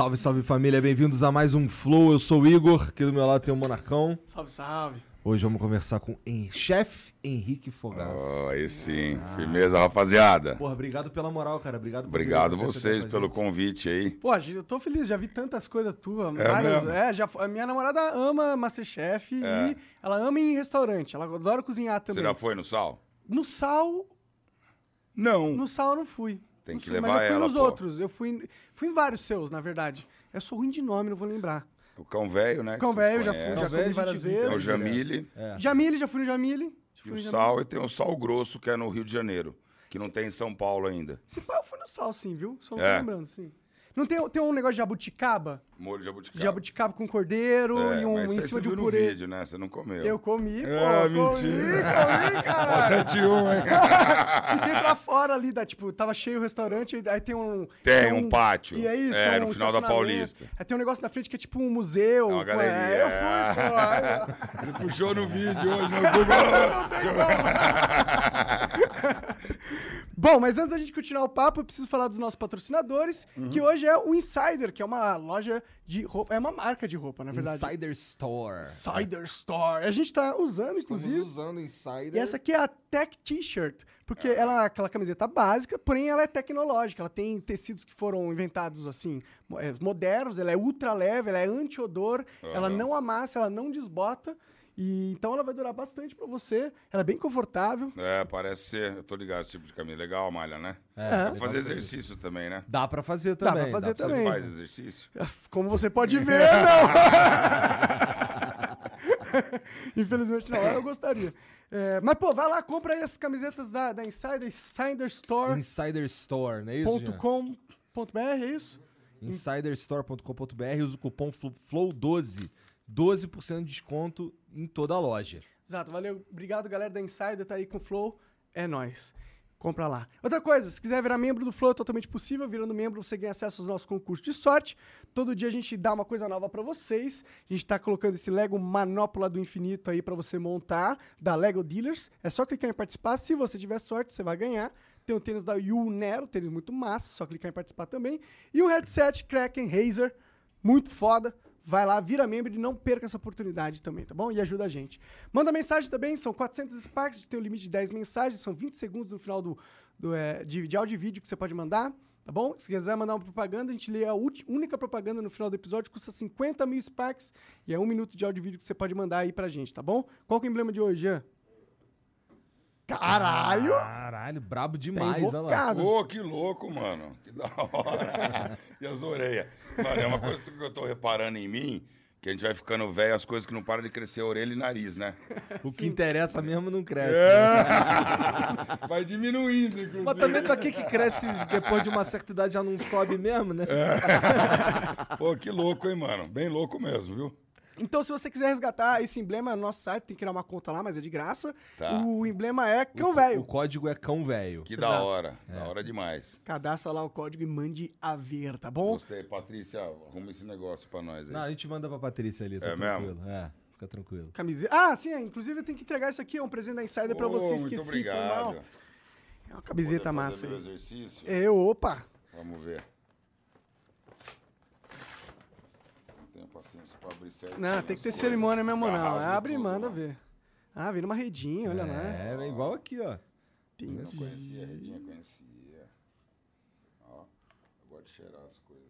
Salve, salve família, bem-vindos a mais um Flow. Eu sou o Igor, aqui do meu lado tem o Monarcão. Salve, salve. Hoje vamos conversar com o chefe Henrique Fogaça. Oh, aí sim. Firmeza, rapaziada. Porra, obrigado pela moral, cara. Obrigado por Obrigado vocês pelo gente. convite aí. Pô, gente, eu tô feliz, já vi tantas coisas tuas. É várias- é, já, a minha namorada ama Masterchef É. e ela ama ir em restaurante. Ela adora cozinhar Você também. já foi no sal? No sal, Não. no sal eu não fui. Tem que fui, levar mas eu fui ela, nos pô. outros. Eu fui, fui em vários seus, na verdade. Eu sou ruim de nome, não vou lembrar. O cão velho, né? que Cão vocês velho, já fui, conhecem. já Cão velho, comi várias gente boa. Tem o vezes. Jamile Jamile, já fui no Jamile. Já e fui o no Jamile. sal. E tem o sal grosso, que é no Rio de Janeiro. Que não tem em São Paulo ainda. Se pá, eu fui no sal, sim, viu? Só não É. tô lembrando, sim. Não tem, tem um negócio de jabuticaba? Molho de jabuticaba. Jabuticaba com cordeiro É, e um em cima você de um viu no purê. vídeo, né? Você não comeu. Eu comi, pô. Ah, comi, mentira. comi, cara. 71, hein? Fiquei pra fora ali, da, tipo, tava cheio o restaurante, aí tem um... Tem um pátio. E é isso, É, tem no um final da. Paulista. Aí tem um negócio na frente que é tipo um museu. É uma pô, galeria. É, eu fui, pô. aí, Ele puxou no vídeo hoje no Google. Bom, mas antes da gente continuar o papo, eu preciso falar dos nossos patrocinadores, Uhum. que hoje é o Insider, que é uma loja de roupa, é uma marca de roupa, na verdade. Insider Store. Insider Store. A gente tá usando, Estamos inclusive. usando Insider. E essa aqui é a Tech T-shirt, porque ela é aquela camiseta básica, porém ela é tecnológica. Ela tem tecidos que foram inventados assim, é, modernos, ela é ultra leve, ela é anti-odor, ela Aham. não amassa, ela não desbota. E então ela vai durar bastante pra você. Ela é bem confortável. É, parece ser. Eu tô ligado, esse tipo de camisa. Legal a malha, né? É, Vou fazer exercício também, né? Dá pra fazer Dá também. pra fazer pra também. Você faz exercício? Como você pode ver, não! Infelizmente não, eu gostaria. É, mas, pô, vai lá, compra aí as camisetas da, da Insider, Insider Store. Insider Store, não é isso? .com.br, é isso? insiderstore.com.br, usa o cupom Flo- FLOW12, 12% de desconto em toda a loja. Exato, valeu. Obrigado, galera da Insider, tá aí com o Flow. É nóis. Compra lá. Outra coisa, se quiser virar membro do Flow, é totalmente possível. Virando membro, você ganha acesso aos nossos concursos de sorte. Todo dia a gente dá uma coisa nova pra vocês. A gente tá colocando esse Lego Manopla do Infinito aí pra você montar, da Lego Dealers. É só clicar em participar. Se você tiver sorte, você vai ganhar. Tem o tênis da Yu Nero, tênis muito massa, só clicar em participar também. E um headset Kraken Razer, muito foda. Vai lá, vira membro e não perca essa oportunidade também, tá bom? E ajuda a gente. Manda mensagem também, são 400 Sparks, tem um limite de 10 mensagens, são 20 segundos no final do, do, é, de, de áudio e vídeo que você pode mandar, tá bom? Se quiser mandar uma propaganda, a gente lê a única propaganda no final do episódio, custa 50 mil Sparks e é um minuto de áudio e vídeo que você pode mandar aí pra gente, tá bom? Qual é o emblema de hoje, Jean? Caralho! Caralho, brabo demais, olha lá. Ô, que louco, mano. Que da hora. e as orelhas. Mano, é uma coisa que eu tô reparando em mim, que a gente vai ficando velho, as coisas que não param de crescer, orelha e nariz, né? O que interessa mesmo não cresce. É. né? Vai diminuindo, inclusive. Mas também pra que que cresce depois de uma certa idade já não sobe mesmo, né? Pô, que louco, hein, mano? Bem louco mesmo, viu? Então, se você quiser resgatar esse emblema no nosso site, tem que criar uma conta lá, mas é de graça. Tá. O emblema é cão O velho. código é cão velho. Que da Exato. hora. Da hora demais. Cadastra lá o código e mande a ver, tá bom? Gostei. Patrícia, arruma esse negócio pra nós aí. Não, a gente manda pra Patrícia ali, tá É mesmo? tranquilo. É, fica tranquilo. Camiseta. Ah, sim, é. inclusive eu tenho que entregar isso aqui, é um presente da Insider pra Ô, você, muito esqueci, foi obrigado. mal. É uma camiseta Poder massa fazer meu aí. exercício? Eu, opa. Vamos ver. Não tenho paciência pra abrir certo. Não, tem que ter cerimônia mesmo, não. Abre e manda ver. Ah, vem numa redinha, olha lá. É, é igual aqui, ó. Eu não conhecia, a Redinha conhecia. Ó, eu gosto de cheirar as coisas.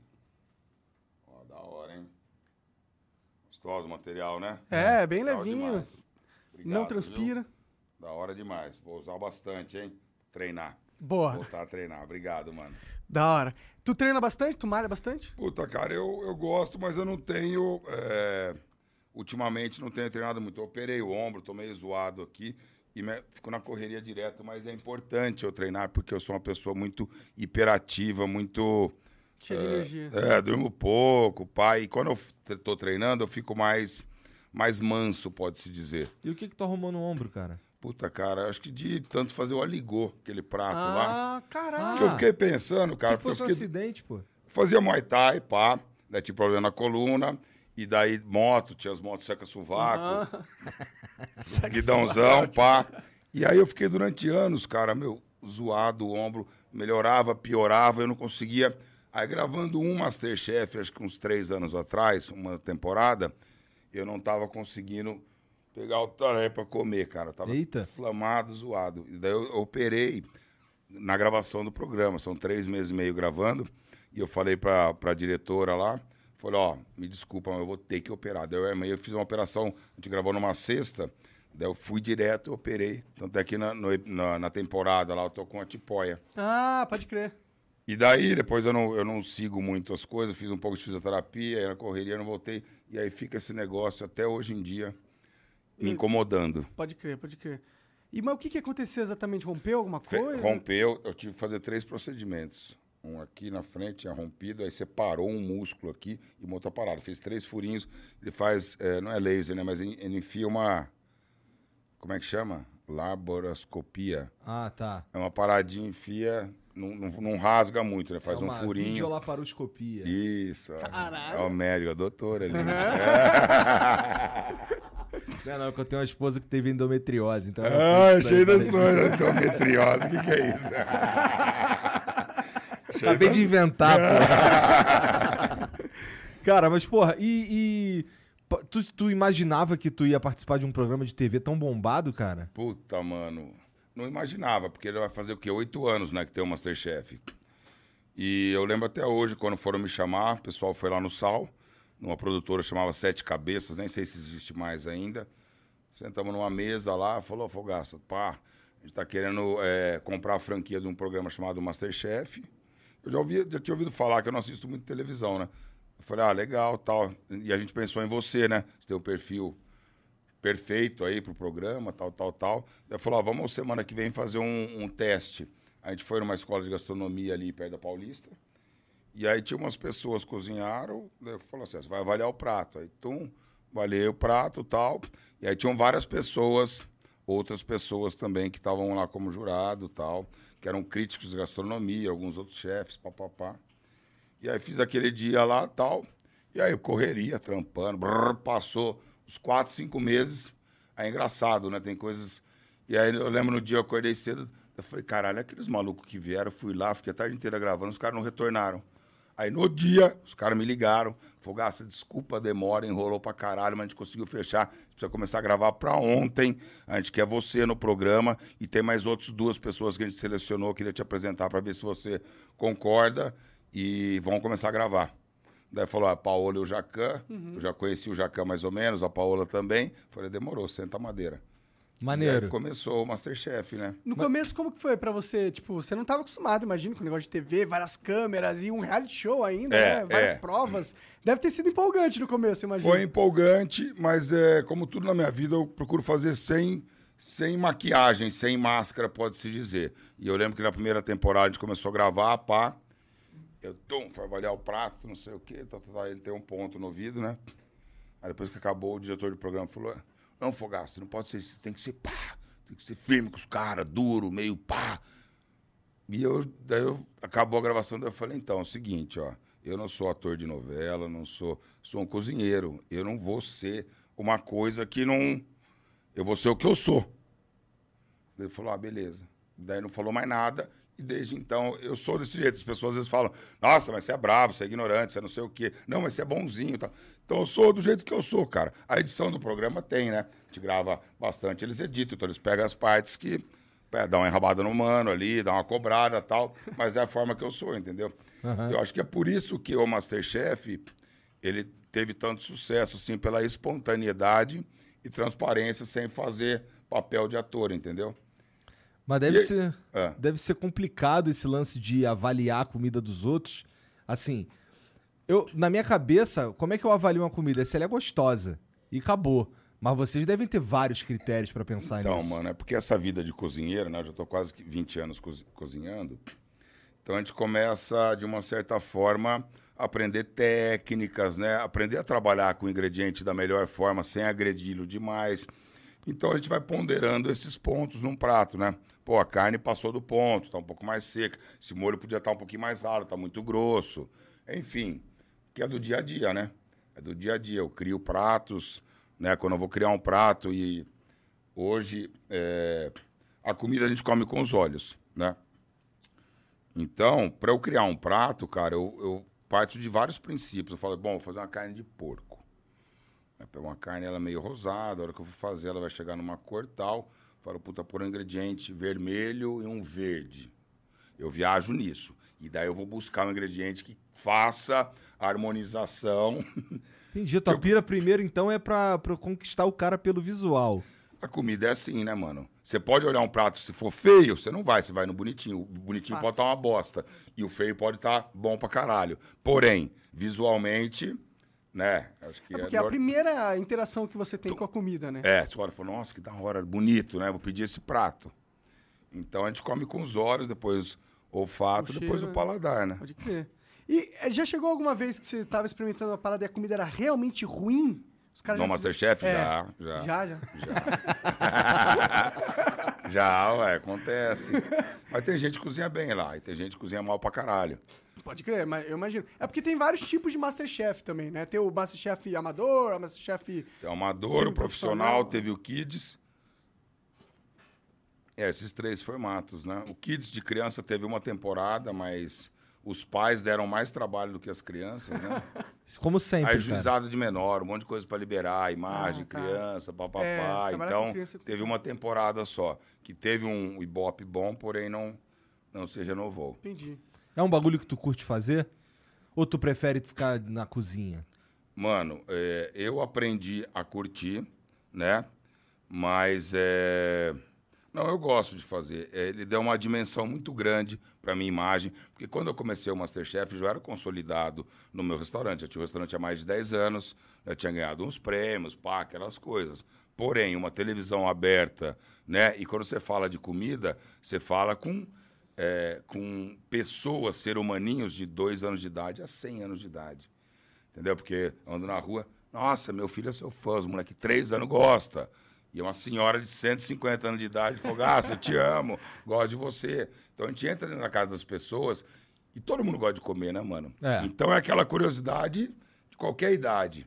Ó, da hora, hein? Gostoso o material, né? É, bem Legal levinho. Obrigado, não viu? transpira. Da hora demais. Vou usar bastante, hein? Treinar. Boa. Voltar a treinar. Obrigado, mano. Da hora. Tu treina bastante? Tu malha bastante? Puta, cara, eu, eu gosto, mas eu não tenho. é, ultimamente não tenho treinado muito. Eu operei o ombro, tô meio zoado aqui e me- fico na correria direto, mas é importante eu treinar porque eu sou uma pessoa muito hiperativa, muito. Cheia de energia. É, durmo pouco, pai. E quando eu tô treinando, eu fico mais, mais manso, pode-se dizer. E o que que tu arrumou no ombro, cara? Puta, cara, acho que de tanto fazer o aligô, aquele prato lá. Ah, caralho. Que eu fiquei pensando, cara, Se fosse um fiquei, acidente, pô. Fazia Muay Thai, pá. Daí tinha problema na coluna. E daí moto, tinha as motos seca-sovaco, guidãozão, pá. E aí eu fiquei durante anos, cara, meu, zoado o ombro. Melhorava, piorava, eu não conseguia. Aí gravando um Masterchef, acho que uns três anos atrás, uma temporada, eu não tava conseguindo pegar o talher pra comer, cara. Tava Eita. inflamado, zoado. E daí eu, eu operei na gravação do programa. São três meses e meio gravando. E eu falei pra, pra diretora lá, falei, ó, me desculpa, mas eu vou ter que operar. Daí eu, eu fiz uma operação, a gente gravou numa sexta, daí eu fui direto e operei. Tanto é que na, no- na, na temporada lá eu tô com a tipóia. Ah, pode crer. E daí, depois eu não, eu não sigo muito as coisas, fiz um pouco de fisioterapia, aí na correria não voltei. E aí fica esse negócio até hoje em dia me incomodando. Pode crer, pode crer. E mas o que, que aconteceu exatamente? Rompeu alguma Fe- coisa? Rompeu, eu tive que fazer três procedimentos. Um aqui na frente, tinha rompido, aí separou um músculo aqui e uma outra parada. Fez três furinhos, ele faz, é, não é laser, né? Mas ele, ele enfia uma, como é que chama? Laboroscopia. Ah, tá. É uma paradinha, enfia, não, não, não rasga muito, né? Faz é um uma furinho. videolaparoscopia. Isso. Caralho. É o médico, a doutora ali. né? Não, não, que eu tenho uma esposa que teve endometriose, então... Ah, eu cheio das coisas. Endometriose, o que, que é isso? Acabei de inventar, pô. Cara, mas porra, e... e- Tu, tu imaginava que tu ia participar de um programa de TV tão bombado, cara? Puta, mano. Não imaginava, porque ele vai fazer o quê? Oito anos, né, que tem o Masterchef. E eu lembro até hoje, quando foram me chamar, o pessoal foi lá no Sal, numa produtora chamava Sete Cabeças, nem sei se existe mais ainda. Sentamos numa mesa lá, falou, Fogaça, pá, a gente tá querendo é, comprar a franquia de um programa chamado Masterchef. Eu já, ouvi, já tinha ouvido falar que eu não assisto muito televisão, né? Eu falei, ah, legal, tal. E a gente pensou em você, né? Você tem um perfil perfeito aí pro programa, tal, tal, tal. Daí falou, ó, vamos semana que vem fazer um, um teste. A gente foi numa escola de gastronomia ali perto da Paulista. E aí tinha umas pessoas cozinharam, falou assim, "Ah, você vai avaliar o prato. Aí, tum, avaliei o prato tal. E aí tinham várias pessoas, outras pessoas também que estavam lá como jurado tal, que eram críticos de gastronomia, alguns outros chefes, papapá. E aí fiz aquele dia lá tal. E aí eu correria, trampando, brrr, passou uns quatro, cinco meses. Aí é engraçado, né? Tem coisas. E aí eu lembro no dia eu acordei cedo, eu falei, caralho, aqueles malucos que vieram, fui lá, fiquei a tarde inteira gravando, os caras não retornaram. Aí no dia, os caras me ligaram, Fogaça, desculpa a demora, enrolou pra caralho, mas a gente conseguiu fechar. A gente precisa começar a gravar pra ontem. A gente quer você no programa e tem mais outras duas pessoas que a gente selecionou, queria te apresentar pra ver se você concorda e vamos começar a gravar. Daí falou, a Paola e o Jacan, eu já conheci o Jacan mais ou menos, a Paola também. Falei, demorou, senta a madeira. E Maneiro. aí começou o Masterchef, né? No começo, como que foi pra você? Tipo, você não tava acostumado, imagino, com o negócio de TV, várias câmeras e um reality show ainda, É, né? Várias é. provas. Deve ter sido empolgante no começo, imagino. Foi empolgante, mas é, como tudo na minha vida, eu procuro fazer sem, sem maquiagem, sem máscara, pode-se dizer. E eu lembro que na primeira temporada a gente começou a gravar, pá. Eu, tum, foi avaliar o prato, não sei o quê, tá, tá, tá, ele tem um ponto no ouvido, né? Aí depois que acabou, o diretor do programa falou: Não, Fogaça, não pode ser isso, tem que ser pá, tem que ser firme com os caras, duro, meio pá. E eu, daí eu, acabou a gravação, daí eu falei, então, é o seguinte, ó, eu não sou ator de novela, não sou, sou um cozinheiro, eu não vou ser uma coisa que não, eu vou ser o que eu sou. Ele falou, ah, beleza. Daí não falou mais nada, e desde então eu sou desse jeito. As pessoas às vezes falam, nossa, mas você é bravo, você é ignorante, você não sei o quê. Não, mas você é bonzinho. Tá? Então eu sou do jeito que eu sou, cara. A edição do programa tem, né? A gente grava bastante, eles editam, então eles pegam as partes que é, dá uma enrabada no mano ali, dá uma cobrada e tal, mas é a forma que eu sou, entendeu? Eu acho que é por isso que o Masterchef ele teve tanto sucesso, assim, pela espontaneidade e transparência, sem fazer papel de ator, entendeu? Mas deve E- ser, É. deve ser complicado esse lance de avaliar a comida dos outros. Assim, eu na minha cabeça, como é que eu avalio uma comida? Se ela é gostosa. E acabou. Mas vocês devem ter vários critérios pra pensar Então, nisso. mano, é porque essa vida de cozinheiro, né? Eu já tô quase que 20 anos cozi- cozinhando. Então a gente começa, de uma certa forma, a aprender técnicas, né? Aprender a trabalhar com o ingrediente da melhor forma, sem agredi-lo demais. Então a gente vai ponderando esses pontos num prato, né? Pô, a carne passou do ponto, tá um pouco mais seca. Esse molho podia estar um pouquinho mais ralo, tá muito grosso. Enfim, que é do dia a dia, né? É do dia a dia. Eu crio pratos, né? Quando eu vou criar um prato e hoje é, a comida a gente come com os olhos, né? Então, para eu criar um prato, cara, eu, eu parto de vários princípios. Eu falo, bom, vou fazer uma carne de porco. Uma carne, ela é meio rosada, a hora que eu for fazer, ela vai chegar numa cor tal. Falo, puta, por um ingrediente vermelho e um verde. Eu viajo nisso. E daí eu vou buscar um ingrediente que faça a harmonização. Entendi. A tua pira primeiro, então, é pra, pra conquistar o cara pelo visual. A comida é assim, né, mano? Você pode olhar um prato, se for feio, você não vai, você vai no bonitinho. O bonitinho Fato. pode estar uma bosta. E o feio pode estar bom pra caralho. Porém, visualmente, né? Acho que É é, porque é a primeira interação que você tem com a comida, né? É, você olha e fala, nossa, que da hora, bonito, né? Vou pedir esse prato. Então a gente come com os olhos, depois o olfato, O depois cheiro, o paladar, né? Pode crer. E eh, já chegou alguma vez que você tava experimentando uma parada e a comida era realmente ruim? Os caras No já Masterchef, É. já, já. Já, já. Já, ué, acontece. Mas tem gente que cozinha bem lá, e tem gente que cozinha mal pra caralho. Pode crer, mas eu imagino. É porque tem vários tipos de Masterchef também, né? Tem o Masterchef amador, o Masterchef... Tem o amador, o profissional, teve o Kids. É, esses três formatos, né? O Kids de criança teve uma temporada, mas os pais deram mais trabalho do que as crianças, né? Como sempre. Aí cara. juizado de menor, um monte de coisa pra liberar, imagem, Ah, tá. criança, É, papapá. com então, criança é teve uma temporada só, que teve um Ibope bom, porém não, não se renovou. Entendi. É um bagulho que tu curte fazer? Ou tu prefere ficar na cozinha? Mano, é, eu aprendi a curtir, né? Mas é. Não, eu gosto de fazer. É, ele deu uma dimensão muito grande para minha imagem, porque quando eu comecei o Masterchef, já era consolidado no meu restaurante. Eu tinha um restaurante há mais de 10 anos, eu tinha ganhado uns prêmios, pá, aquelas coisas. Porém, uma televisão aberta, né? E quando você fala de comida, você fala com, é, com pessoas, ser humaninhos de 2 anos de idade a 100 anos de idade. Entendeu? Porque ando na rua, nossa, meu filho é seu fã, os moleque três anos gosta. E é uma senhora de 150 anos de idade falou, ah, eu te amo, gosto de você. Então a gente entra dentro da casa das pessoas e todo mundo gosta de comer, né, mano? É. Então é aquela curiosidade de qualquer idade,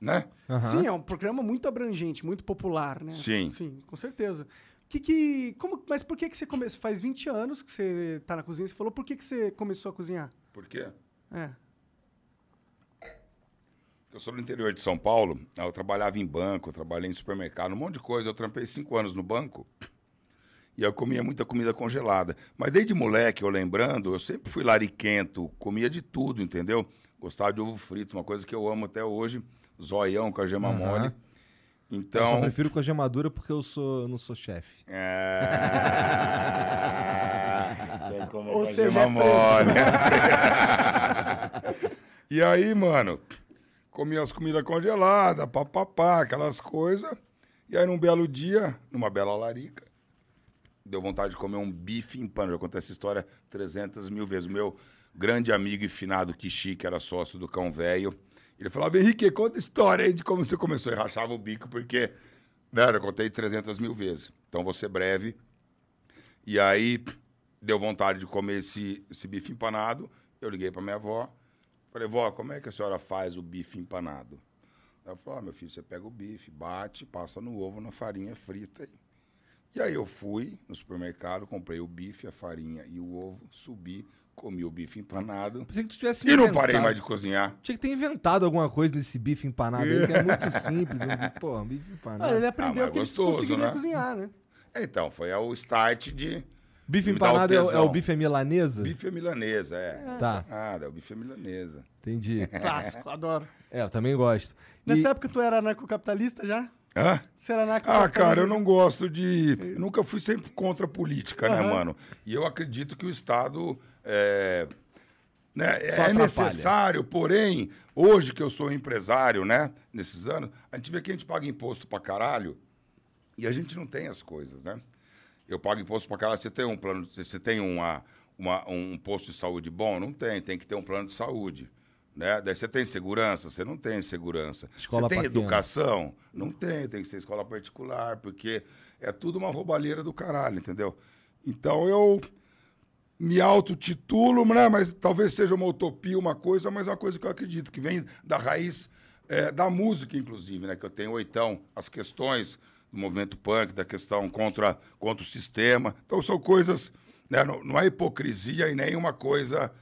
né? Aham. Sim, é um programa muito abrangente, muito popular, né? Sim. Sim, com certeza. Que que, como, mas por que, que você começou? Faz 20 anos que você tá na cozinha, você falou, por que, que você começou a cozinhar? Por quê? É. Eu sou do interior de São Paulo, eu trabalhava em banco, eu trabalhei em supermercado, um monte de coisa. Eu trampei cinco anos no banco e eu comia muita comida congelada. Mas desde moleque, eu lembrando, eu sempre fui lariquento, comia de tudo, entendeu? Gostava de ovo frito, uma coisa que eu amo até hoje, zoião com a gema Aham. mole. Eu Então... só prefiro com a gemadura porque eu sou, eu não sou chefe. É... Como Ou seja, é mole. e aí, mano, comia as comidas congeladas, papapá, aquelas coisas. E aí, num belo dia, numa bela larica, deu vontade de comer um bife em pano. Eu já contei essa história 300 mil vezes. O meu grande amigo e finado Kishi, que era sócio do Cão Velho, ele falava, Henrique, conta a história aí de como você começou. E rachava o bico, porque né, eu contei 300 mil vezes. Então, vou ser breve. E aí, deu vontade de comer esse, esse bife empanado. Eu liguei para minha avó. Falei, vó, como é que a senhora faz o bife empanado? Ela falou, ah, meu filho, você pega o bife, bate, passa no ovo, na farinha frita. E aí eu fui no supermercado, comprei o bife, a farinha e o ovo, subi, comi o bife empanado. Pensei que tu tivesse E não parei mais de cozinhar. Tinha que ter inventado alguma coisa nesse bife empanado aí, que é muito simples. Bife, pô, bife Ah, empanado. ele aprendeu mas que ele gostoso, conseguiria né? cozinhar, né? Então, foi o start de, Bife empanado é, o- é o bife é milanesa? Bife é milanesa, é. Tá, Ah, é o bife é milanesa. entendi. Clássico, adoro. É, eu também gosto. E- Nessa época tu era anarcocapitalista já? Hã? Você era anarcocapitalista? Ah, cara, eu não gosto de. Eu nunca fui sempre contra a política, né, Aham. mano? E eu acredito que o Estado é, né, é necessário, porém, hoje que eu sou empresário, né, nesses anos, a gente vê que a gente paga imposto pra caralho e a gente não tem as coisas, né? Eu pago imposto pra caralho. Você tem um plano, você tem uma, uma- um posto de saúde bom? Não tem, tem que ter um plano de saúde. Né? Daí você tem segurança? Você não tem segurança. Escola você tem educação? Não tem, tem que ser escola particular, porque é tudo uma roubalheira do caralho, entendeu? Então eu me autotitulo, né? mas talvez seja uma utopia, uma coisa, mas é uma coisa que eu acredito, que vem da raiz eh, da música, inclusive, né? Que eu tenho oitão, as questões do movimento punk, da questão contra, contra o sistema. Então são coisas, né? não, não é hipocrisia e nem uma coisa.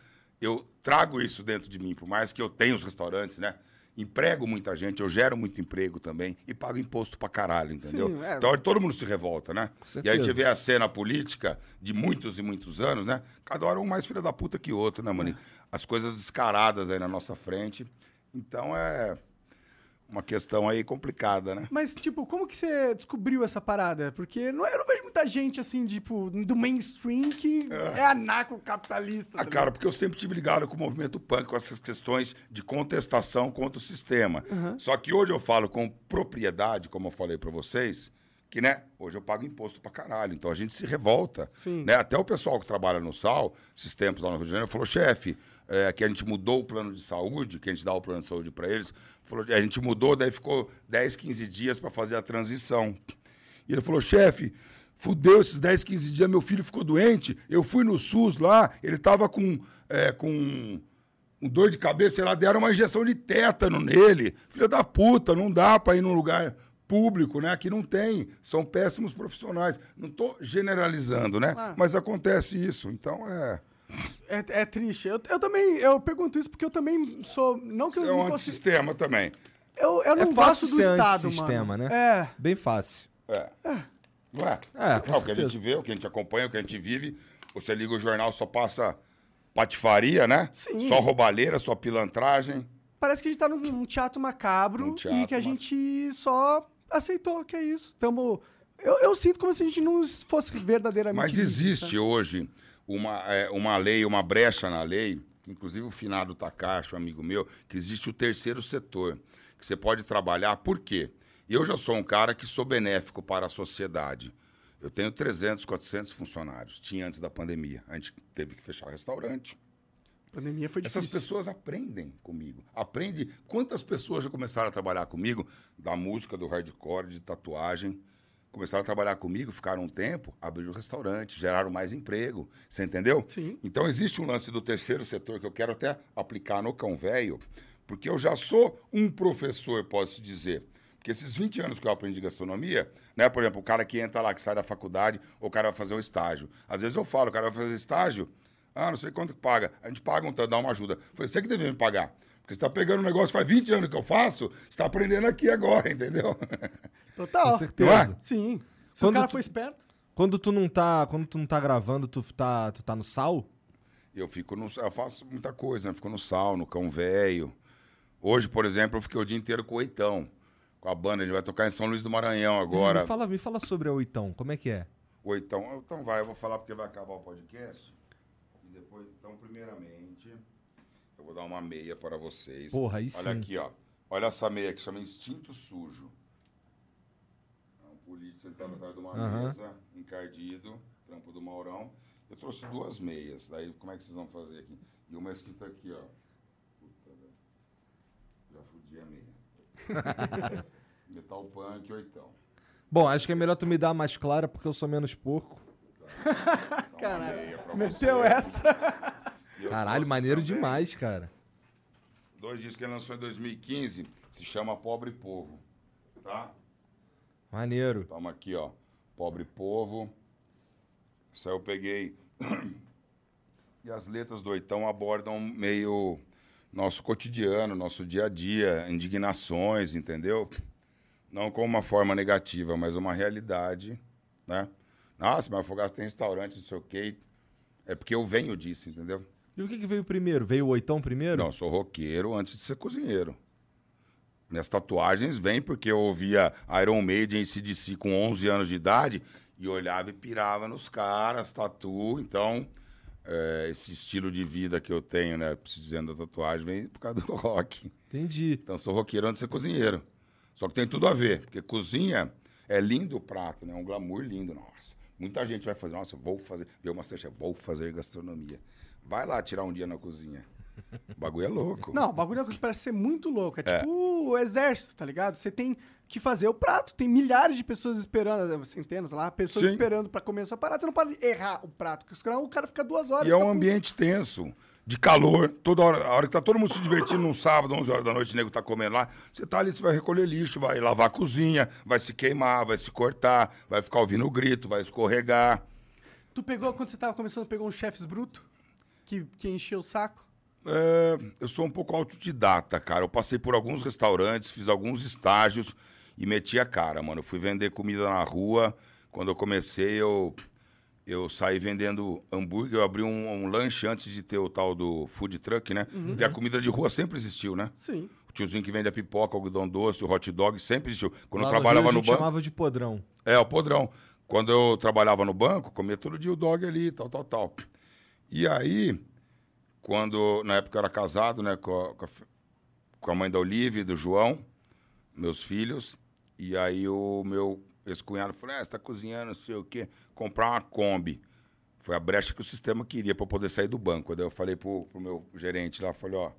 Eu trago isso dentro de mim, por mais que eu tenha os restaurantes, né? Emprego muita gente, eu gero muito emprego também e pago imposto pra caralho, entendeu? Sim, é. Então todo mundo se revolta, né? E aí a gente vê a cena política de muitos e muitos anos, né? Cada hora um mais filho da puta que outro, né, mano? As coisas descaradas aí na nossa frente. Então é uma questão aí complicada, né? Mas, tipo, como que você descobriu essa parada? Porque não, eu não vejo muita gente, assim, tipo, do mainstream que é, anarcocapitalista. Ah, tá cara, porque eu sempre tive ligado com o movimento punk, com essas questões de contestação contra o sistema. Só que hoje eu falo com propriedade, como eu falei pra vocês, que, né, hoje eu pago imposto pra caralho. Então a gente se revolta. Sim. Né? Até o pessoal que trabalha no SAL, esses tempos lá no Rio de Janeiro, falou, chefe, é, que a gente mudou o plano de saúde, que a gente dá o plano de saúde pra eles, falou, a gente mudou, daí ficou 10, 15 dias pra fazer a transição. E ele falou, chefe, fudeu esses 10, 15 dias, meu filho ficou doente, eu fui no SUS lá, ele tava com, é, com um dor de cabeça, sei lá, deram uma injeção de tétano nele. Filho da puta, não dá pra ir num lugar público, né? Aqui não tem, são péssimos profissionais. Não tô generalizando, né? Claro. Mas acontece isso, então é... É, é triste. Eu, eu também, eu pergunto isso porque eu também sou, não que Isso eu é um consigo... antissistema também. Eu, eu não É gosto do ser Estado, mano. né? É. Bem fácil. É. Não é? É, com o que a gente vê, o que a gente acompanha, o que a gente vive. Você liga o jornal, só passa patifaria, né? Sim. Só roubalheira, só pilantragem. Parece que a gente tá num, teatro macabro Num teatro e que a gente só aceitou que é isso. Tamo... Eu, eu sinto como se a gente não fosse verdadeiramente. Mas existe sabe? hoje uma, é, uma lei, uma brecha na lei, inclusive o finado Takashi, um amigo meu, que existe o terceiro setor, que você pode trabalhar. Por quê? Eu já sou um cara que sou benéfico para a sociedade. Eu tenho 300, 400 funcionários. Tinha antes da pandemia. A gente teve que fechar restaurante. A pandemia foi difícil. Essas pessoas aprendem comigo. Aprende. Quantas pessoas já começaram a trabalhar comigo da música, do hardcore, de tatuagem? Começaram a trabalhar comigo, ficaram um tempo, abriram restaurante, geraram mais emprego. Você entendeu? Sim. Então existe um lance do terceiro setor que eu quero até aplicar no cão velho, porque eu já sou um professor, posso dizer. Porque esses 20 anos que eu aprendi gastronomia, né? Por exemplo, o cara que entra lá, que sai da faculdade, ou o cara vai fazer um estágio. Às vezes eu falo, o cara vai fazer estágio, ah, não sei quanto que paga. A gente paga um tanto, dá uma ajuda. Foi você que devia me pagar. Porque você está pegando um negócio faz 20 anos que eu faço, você está aprendendo aqui agora, entendeu? Total. Com certeza. Sim. Se Quando o cara tu- for esperto. Quando tu não tá, quando tu não tá gravando, tu tá, tu tá no sal? Eu fico no, eu faço muita coisa, né? Fico no sal, no cão velho. Hoje, por exemplo, eu fiquei o dia inteiro com o Oitão, com a banda. A gente vai tocar em São Luís do Maranhão agora. Me fala, me fala sobre a Oitão, como é que é? O Oitão, então vai, eu vou falar porque vai acabar o podcast. E depois, então, primeiramente, eu vou dar uma meia para vocês. Porra, aí Olha sim. aqui, ó. Olha essa meia que chama Instinto Sujo. Sentado atrás de uma Aham. mesa, encardido, trampo do Maurão. Eu trouxe duas meias. Daí, como é que vocês vão fazer aqui? E uma escrita aqui, ó. Puta, velho. Já fudi a meia. Metal Punk, oitão. Bom, acho que é melhor tu me dar mais clara porque eu sou menos porco. Então, Caralho, Meteu você. essa. Caralho, maneiro também demais, cara. Dois discos que ele lançou em 2015, se chama Pobre Povo. Tá? Maneiro. Toma aqui, ó. Pobre Povo. Isso aí eu peguei. e as letras do Oitão abordam meio nosso cotidiano, nosso dia a dia, indignações, entendeu? Não com uma forma negativa, mas uma realidade, né? Nossa, mas Afogados tem restaurante, não sei o quê. É porque eu venho disso, entendeu? E o que, que veio primeiro? Veio o oitão primeiro? Não, eu sou roqueiro antes de ser cozinheiro. Minhas tatuagens vêm porque eu ouvia Iron Maiden e CDC com 11 anos de idade e olhava e pirava nos caras, tatu. Então, é, esse estilo de vida que eu tenho, né, precisando da tatuagem, vem por causa do rock. Entendi. Então, sou roqueiro antes de ser cozinheiro. Só que tem tudo a ver, porque cozinha é lindo o prato, né? É um glamour lindo, nossa. Muita gente vai fazer, nossa, vou fazer, ver uma Masterchef, vou fazer gastronomia. Vai lá tirar um dia na cozinha. O bagulho é louco. Não, o bagulho é parece ser muito louco. É, tipo o exército, tá ligado? Você tem que fazer o prato. Tem milhares de pessoas esperando, centenas lá, pessoas Sim. esperando pra comer a sua parada. Você não pode errar o prato, porque o cara fica duas horas. E é um ambiente tenso, de calor, toda hora, a hora que tá todo mundo se divertindo num sábado, 11 horas da noite, o nego tá comendo lá, você tá ali, você vai recolher lixo, vai lavar a cozinha, vai se queimar, vai se cortar, vai ficar ouvindo o grito, vai escorregar. Tu pegou, quando você tava começando, pegou um chefes bruto que, que encheu o saco? É, eu sou um pouco autodidata, cara. Eu passei por alguns restaurantes, fiz alguns estágios e meti a cara, mano. Eu fui vender comida na rua. Quando eu comecei, eu, eu saí vendendo hambúrguer. Eu abri um, um lanche antes de ter o tal do food truck, né? Porque a comida de rua sempre existiu, né? Sim. O tiozinho que vende a pipoca, o algodão doce, o hot dog, sempre existiu. Quando Lá eu no trabalhava Rio, a no banco. chamava de podrão. É, o podrão. Quando eu trabalhava no banco, comia todo dia o dog ali, tal, tal, tal. E aí, quando, na época eu era casado, né, com a, com a a mãe da Olivia e do João, meus filhos, e aí o meu ex-cunhado falou, ah, você tá cozinhando, não sei o quê, comprar uma Kombi. Foi a brecha que o sistema queria para poder sair do banco. Daí eu falei pro, pro meu gerente lá, falei, ó,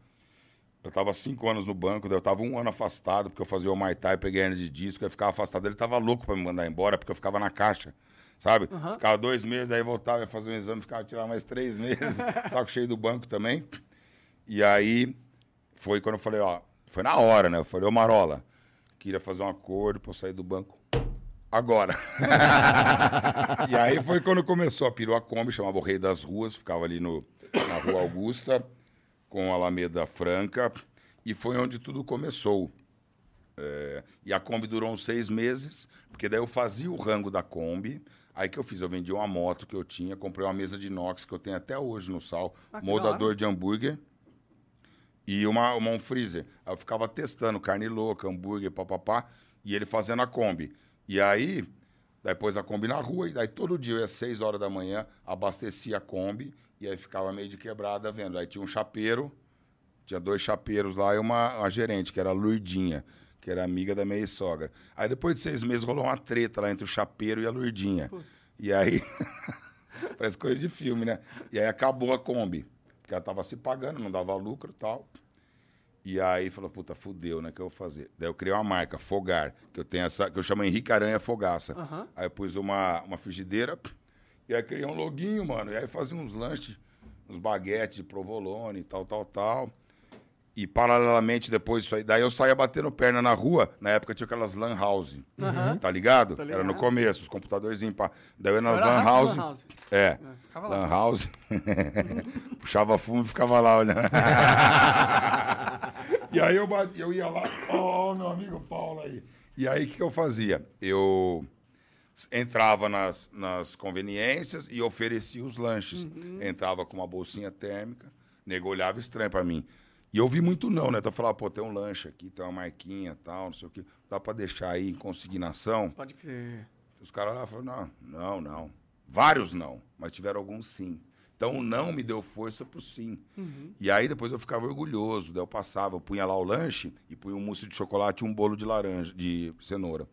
eu tava cinco anos no banco, daí eu tava um ano afastado, porque eu fazia o Muay Thai, peguei hernia de disco, eu ficava afastado. Ele tava louco pra me mandar embora, porque eu ficava na caixa, sabe? Ficava dois meses, daí voltava, ia fazer um exame, ficava tirar mais três meses, saco cheio do banco também. E aí, foi quando eu falei, ó, foi na hora, né? Eu falei, ô Marola, queria fazer um acordo pra eu sair do banco agora. e aí foi quando começou a perua Kombi, chamava o Rei das Ruas, ficava ali no, na Rua Augusta, com a Alameda Franca, e foi onde tudo começou. É, e a Kombi durou uns seis meses, porque daí eu fazia o rango da Kombi. Aí que eu fiz? Eu vendi uma moto que eu tinha, comprei uma mesa de inox que eu tenho até hoje no sal, Ah, moldador de hambúrguer e uma, uma- um freezer. Aí eu ficava testando carne louca, hambúrguer, papapá, e ele fazendo a Kombi. E aí, pôs a Kombi na rua, e daí todo dia às 6 horas da manhã, abastecia a Kombi, e aí ficava meio de quebrada vendo. Aí tinha um chapeiro, tinha dois chapeiros lá e uma, uma gerente, que era a Luidinha, que era amiga da minha sogra. Aí depois de seis meses rolou uma treta lá entre o chapeiro e a Luidinha. E aí. Parece coisa de filme, né? E aí acabou a Kombi. Porque ela tava se pagando, não dava lucro e tal. E aí falou, puta, fudeu, né? O que eu vou fazer? Daí eu criei uma marca, Fogar, que eu tenho essa, que eu chamo Henrique Aranha Fogaça. Aham. Aí eu pus uma, uma frigideira, e aí criei um loguinho, mano. E aí fazia uns lanches, uns baguetes de provolone, tal, tal, tal. E paralelamente depois disso aí, daí eu saía batendo perna na rua, na época tinha aquelas lan house, Aham. tá ligado? Tô Era no ligado. começo, os computadorzinhos pá. Daí eu ia nas lan house, lan house. é, lá. lan house, puxava fumo e ficava lá olhando. e aí eu, eu ia lá, ó, meu amigo Paulo aí. E aí o que, que eu fazia? Eu entrava nas, nas conveniências e oferecia os lanches. Uhum. Entrava com uma bolsinha térmica, nego olhava estranho pra mim. E eu vi muito não, né? Então eu falava, pô, tem um lanche aqui, tem uma marquinha tal, não sei o quê. Dá pra deixar aí em consignação? Pode crer. Os caras lá falaram, não, não, não. Vários não, mas tiveram alguns sim. Então o não me deu força pro sim. E aí depois eu ficava orgulhoso. Daí eu passava, eu punha lá o lanche e punha um mousse de chocolate e um bolo de laranja, de cenoura.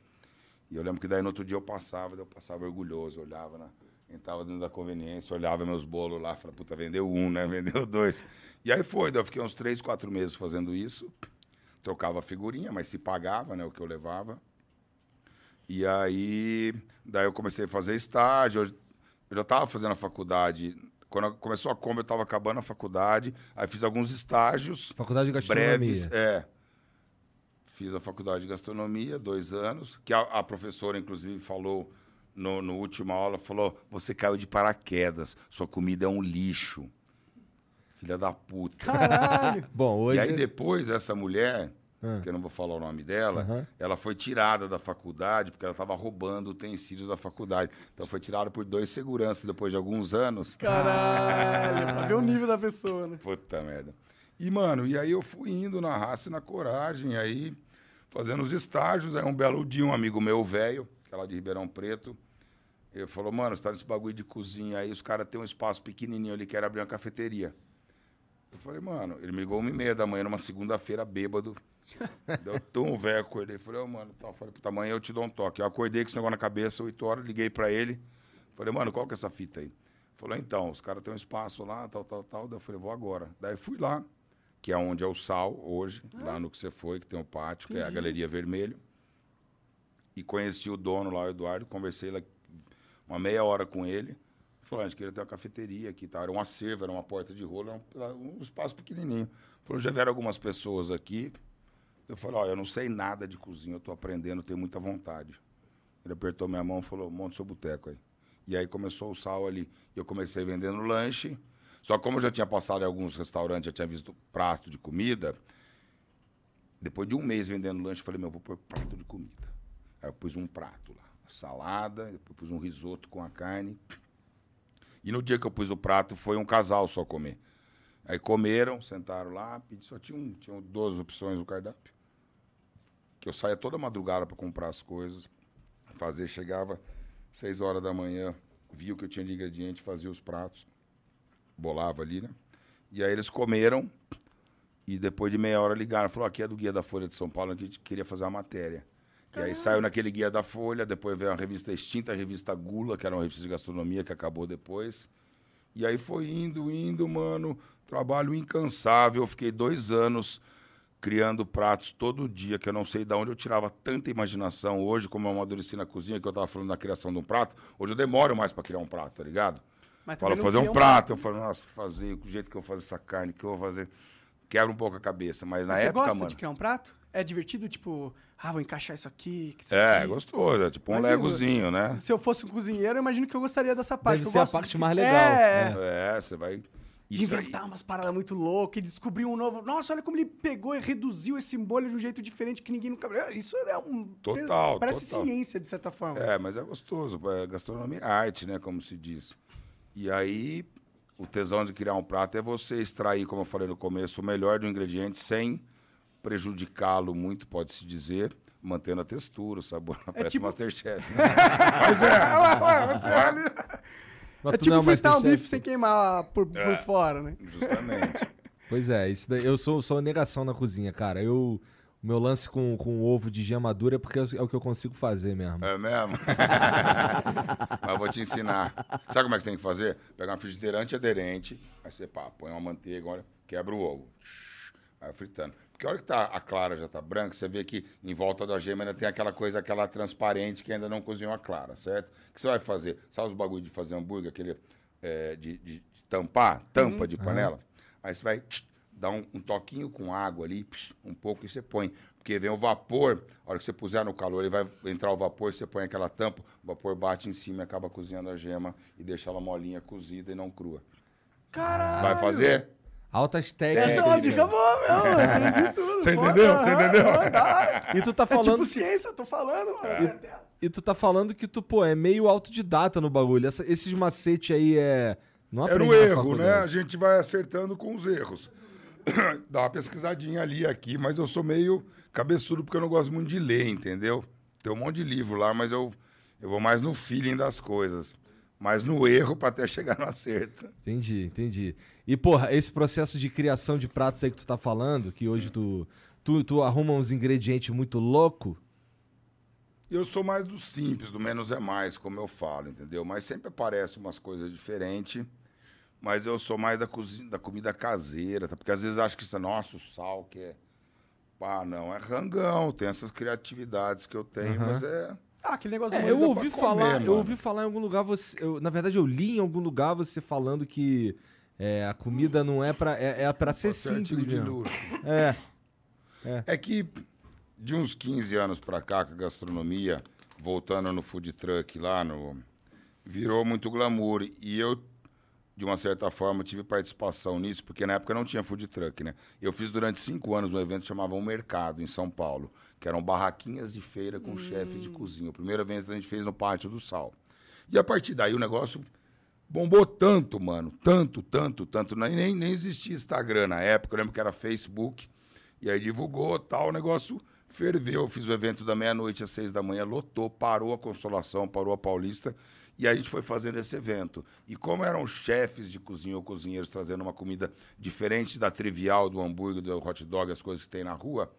E eu lembro que daí no outro dia eu passava, daí eu passava orgulhoso, olhava na. Entrava dentro da conveniência, olhava meus bolos lá, falava, puta, vendeu um, né? Vendeu dois. E aí foi, daí eu fiquei uns três, quatro meses fazendo isso. Trocava figurinha, mas se pagava, né? O que eu levava. E aí, daí eu comecei a fazer estágio. Eu, já estava fazendo a faculdade. Quando começou a Kombi, eu estava acabando a faculdade. Aí fiz alguns estágios Faculdade de gastronomia. breves. É. Fiz a faculdade de gastronomia, dois anos. Que a, a professora, inclusive, falou no, no última aula, falou, você caiu de paraquedas, sua comida é um lixo. Filha da puta. Caralho. Bom, hoje. E aí depois, essa mulher, que eu não vou falar o nome dela, ela foi tirada da faculdade porque ela estava roubando utensílios da faculdade. Então foi tirada por dois seguranças depois de alguns anos. Caralho, pra ver o nível da pessoa, né? Puta merda. E, mano, e aí eu fui indo na raça e na coragem, aí fazendo os estágios. Aí um belo dia, um amigo meu, velho, que é lá de Ribeirão Preto, ele falou, mano, você tá nesse bagulho de cozinha aí, os caras têm um espaço pequenininho ali, querem abrir uma cafeteria. Eu falei, mano, ele me ligou uma e meia da manhã, numa segunda-feira, bêbado. Deu tão velho, acordei. Falei, ô, mano, tá. falei, puta, amanhã eu te dou um toque. Eu acordei com esse negócio na cabeça, 8 horas, liguei pra ele. Falei, mano, qual que é essa fita aí? Falou, então, os caras têm um espaço lá, tal, tal, tal. Daí eu falei, vou agora. Daí fui lá, que é onde é o Sal hoje, lá no que você foi, que tem o pátio, que é a Galeria Vermelho. E conheci o dono lá, o Eduardo, conversei lá uma meia hora com ele. Falou, a gente queria ter uma cafeteria aqui, tá? era um acervo, era uma porta de rolo, era um, um espaço pequenininho. Falou, já vieram algumas pessoas aqui. Eu falei, ó, eu não sei nada de cozinha, eu tô aprendendo, tenho muita vontade. Ele apertou minha mão e falou, monte seu boteco aí. E aí começou o sal ali. Eu comecei vendendo lanche. Só como eu já tinha passado em alguns restaurantes, já tinha visto prato de comida, depois de um mês vendendo lanche, eu falei, meu, vou pôr prato de comida. Aí eu pus um prato lá, salada, depois pus um risoto com a carne. E no dia que eu pus o prato, foi um casal só comer. Aí comeram, sentaram lá, pedi, só tinha, um, tinha duas opções no cardápio. Que eu saía toda madrugada para comprar as coisas, fazer, chegava seis horas da manhã, via o que eu tinha de ingrediente, fazia os pratos, bolava ali, né? E aí eles comeram e depois de meia hora ligaram, falou, aqui é do Guia da Folha de São Paulo, a gente queria fazer uma matéria. E aí saiu naquele Guia da Folha, depois veio a revista extinta, a revista Gula, que era uma revista de gastronomia que acabou depois. E aí foi indo, indo, mano, trabalho incansável. Eu fiquei dois anos criando pratos todo dia, que eu não sei de onde eu tirava tanta imaginação. Hoje, como eu amadureci na cozinha, que eu tava falando da criação de um prato, hoje eu demoro mais para criar um prato, tá ligado? Mas não fazer um prato. Eu falo, nossa, fazer o jeito que eu vou fazer essa carne, que eu vou fazer. Quebra um pouco a cabeça. Mas na Você época, gosta mano. de criar um prato? É divertido, tipo, ah, vou encaixar isso aqui. que isso É, aqui. gostoso. É tipo um legozinho, né? Se eu fosse um cozinheiro, eu imagino que eu gostaria dessa parte. Deve que eu ser a parte de- mais legal, É, É, você vai. de inventar umas paradas muito loucas e descobrir um novo. Nossa, olha como ele pegou e reduziu esse molho de um jeito diferente que ninguém nunca. Isso é um. Total, Parece total. ciência, de certa forma. É, mas é gostoso. É gastronomia é arte, né? Como se diz. E aí, o tesão de criar um prato é você extrair, como eu falei no começo, o melhor do ingrediente sem prejudicá-lo muito, pode-se dizer, mantendo a textura, o sabor. Parece tipo- Masterchef. Você olha- Mas é tipo não é fritar um bife sem queimar por, por É. fora, né? Justamente. Pois é, isso daí, eu sou, sou negação na cozinha, cara. Eu, o meu lance com, com ovo de gema dura é porque é o que eu consigo fazer mesmo. É mesmo? Mas eu vou te ensinar. Sabe como é que você tem que fazer? Pegar uma frigideira antiaderente, aí você pá, põe uma manteiga, olha, quebra o ovo. Aí fritando. Porque a hora que tá, a clara já tá branca, você vê que em volta da gema ainda tem aquela coisa, aquela transparente que ainda não cozinhou a clara, certo? O que você vai fazer? Sabe os bagulho de fazer hambúrguer, aquele é, de, de- de tampar, tampa de panela? Aí você vai tch, dar um, um toquinho com água ali, psh, um pouco, e você põe. Porque vem o vapor, a hora que você puser no calor, ele vai entrar o vapor, você põe aquela tampa, o vapor bate em cima e acaba cozinhando a gema e deixa ela molinha, cozida e não crua. Caralho! Vai fazer? Altas Essa técnicas. é uma dica boa mesmo, eu entendi tudo. Você Pô, entendeu? aham, Você entendeu? aham. E tu tá É falando. tipo ciência, eu tô falando, mano. E tu tá falando que tu, pô, é meio autodidata no bagulho. Essa- esses macetes aí é. Não Era aprendi o erro, né? A gente vai acertando com os erros. Dá uma pesquisadinha ali e aqui, mas eu sou meio cabeçudo porque eu não gosto muito de ler, entendeu? Tem um monte de livro lá, mas eu, eu vou mais no feeling das coisas. Mais no erro pra até chegar no acerto. Entendi, entendi. E, porra, esse processo de criação de pratos aí que tu tá falando, que hoje tu, tu, tu arruma uns ingredientes muito louco. Eu sou mais do simples, do menos é mais, como eu falo, entendeu? Mas sempre aparecem umas coisas diferentes. Mas eu sou mais da, cozinha, da comida caseira, tá? porque às vezes acho que isso é nosso sal, que é. Pá, não, é rangão, tem essas criatividades que eu tenho, Aham. mas é. Ah, aquele negócio do É, eu ouvi comer, falar, eu ouvi falar em algum lugar você, eu- na verdade eu li em algum lugar você falando que é, a comida não é pra é, é para ser simples de mesmo. luxo. É. É que de uns 15 anos pra cá, com a gastronomia, voltando no food truck lá, no, virou muito glamour. E eu de uma certa forma, tive participação nisso, porque na época não tinha food truck, né? Eu fiz durante cinco anos um evento que chamava Um Mercado, em São Paulo, que eram barraquinhas de feira com chefe de cozinha. O primeiro evento a gente fez no Pátio do Sal. E a partir daí o negócio bombou tanto, mano. Tanto, tanto, tanto. Nem, nem existia Instagram na época. Eu lembro que era Facebook. E aí divulgou tal, o negócio ferveu. Fiz o evento da meia-noite às seis da manhã, lotou, parou a Consolação, parou a Paulista. E a gente foi fazendo esse evento. E como eram chefes de cozinha ou cozinheiros trazendo uma comida diferente da trivial, do hambúrguer, do hot dog, as coisas que tem na rua,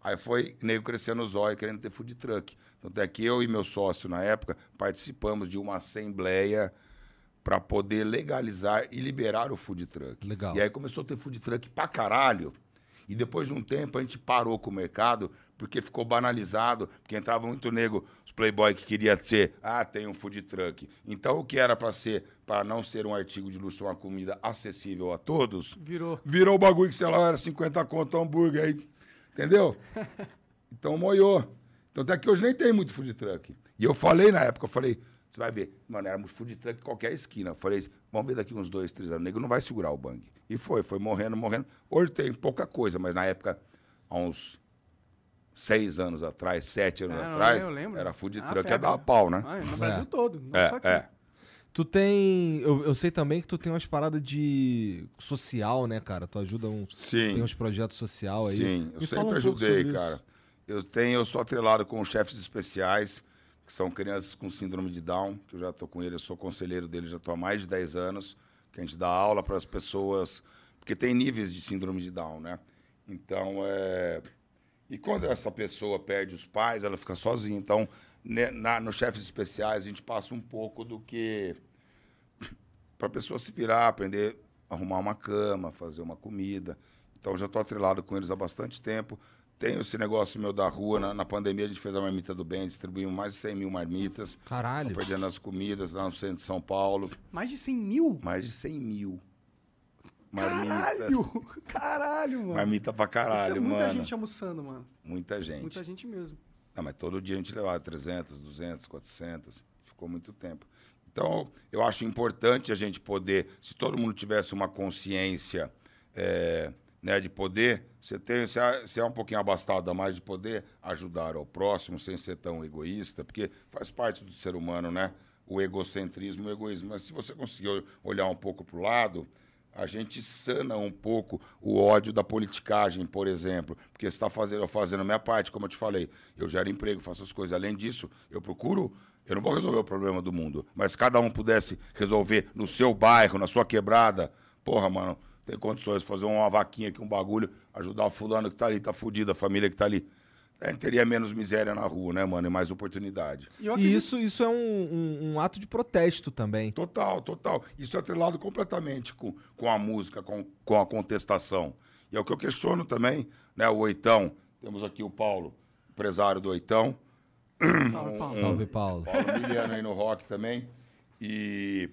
aí foi nego crescendo os olhos querendo ter food truck. Tanto é que eu e meu sócio, na época, participamos de uma assembleia para poder legalizar e liberar o food truck. Legal. E aí começou a ter food truck pra caralho. E depois de um tempo a gente parou com o mercado porque ficou banalizado, porque entrava muito nego, os playboy que queria ser, ah, tem um food truck. Então o que era para ser, para não ser um artigo de luxo, uma comida acessível a todos, Virou. virou o bagulho que sei lá era 50 conto hambúrguer aí, entendeu? Então moiou. Então até que hoje nem tem muito food truck. E eu falei na época, eu falei, você vai ver, mano, éramos food truck em qualquer esquina. Eu falei, vamos ver daqui uns dois, três anos, o nego não vai segurar o bang. E foi, foi morrendo, morrendo. Hoje tem pouca coisa, mas na época, há uns seis anos atrás, sete anos É, atrás, eu lembro. era food Ah, truck, é dar pau, né? Ah, no Brasil todo. Não só aqui. É, é. Tu tem. Eu, eu sei também que tu tem umas paradas de social, né, cara? Tu ajuda uns. Sim. Tem uns projetos social aí. Sim, eu Me fala sempre um ajudei, cara. isso. Eu tenho, eu sou atrelado com chefes especiais, que são crianças com síndrome de Down, que eu já estou com ele, eu sou conselheiro dele, já estou há mais de 10 anos, que a gente dá aula para as pessoas, porque tem níveis de síndrome de Down, né? Então, é... E quando essa pessoa perde os pais, ela fica sozinha. Então, né, na, nos chefes especiais, a gente passa um pouco do que para a pessoa se virar, aprender a arrumar uma cama, fazer uma comida. Então já estou atrelado com eles há bastante tempo. Tenho esse negócio meu da rua. Na, na pandemia a gente fez a marmita do bem, distribuímos mais de 100 mil marmitas. Caralho. Perdendo as comidas lá no centro de São Paulo. Mais de 100 mil? Mais de 100 mil marmitas. Caralho! Caralho, mano. Marmita pra caralho, Isso é muita mano. gente almoçando, mano. Muita gente. Muita gente mesmo. Não, mas todo dia a gente levava 300, 200, 400. Ficou muito tempo. Então, eu acho importante a gente poder, se todo mundo tivesse uma consciência é, né, de poder, você, tem, é, você é um pouquinho abastado a mais de poder ajudar ao próximo sem ser tão egoísta, porque faz parte do ser humano, né? O egocentrismo o egoísmo. Mas se você conseguir olhar um pouco para o lado, a gente sana um pouco o ódio da politicagem, por exemplo. Porque está fazendo, fazendo a minha parte, como eu te falei. Eu gero emprego, faço as coisas. Além disso, eu procuro. Eu não vou resolver o problema do mundo. Mas cada um pudesse resolver no seu bairro, na sua quebrada, porra, mano, tem condições de fazer uma vaquinha aqui, um bagulho, ajudar o fulano que tá ali, tá fudido, a família que tá ali. A gente teria menos miséria na rua, né, mano? E mais oportunidade. E eu E acredito- isso, isso é um, um- um ato de protesto também. Total, total. Isso é atrelado completamente com, com a música, com, com a contestação. E é o que eu questiono também, né? O Oitão, temos aqui o Paulo, empresário do Oitão. Salve, Paulo. Salve, Paulo. Paulo Miliano aí no rock também. E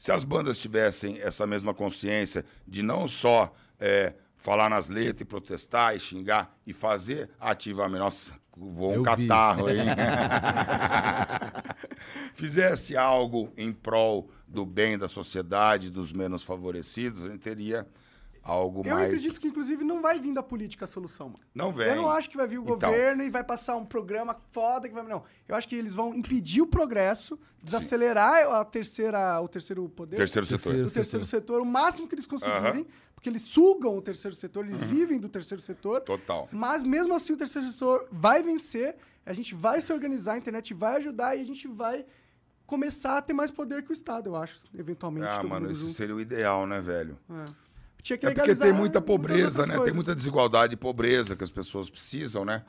se as bandas tivessem essa mesma consciência de não só é, falar nas letras e protestar e xingar e fazer ativamente. Nossa, voou um Eu vi. catarro aí. Fizesse algo em prol do bem da sociedade, dos menos favorecidos, a gente teria algo Eu mais. acredito que, inclusive, não vai vir da política a solução, mano. Não vem. Eu não acho que vai vir o Então. governo e vai passar um programa foda que vai. Não. Eu acho que eles vão impedir o progresso, desacelerar a terceira, o terceiro poder. Terceiro setor. O terceiro setor, o máximo que eles conseguirem, Aham. porque eles sugam o terceiro setor, eles vivem do terceiro setor. Total. Mas mesmo assim o terceiro setor vai vencer, a gente vai se organizar, a internet vai ajudar e a gente vai começar a ter mais poder que o Estado, eu acho, eventualmente. Ah, mano, isso junto. seria o ideal, né, velho? É. Tinha que É porque tem muita pobreza, né? Tem coisas. muita desigualdade e pobreza que as pessoas precisam, né?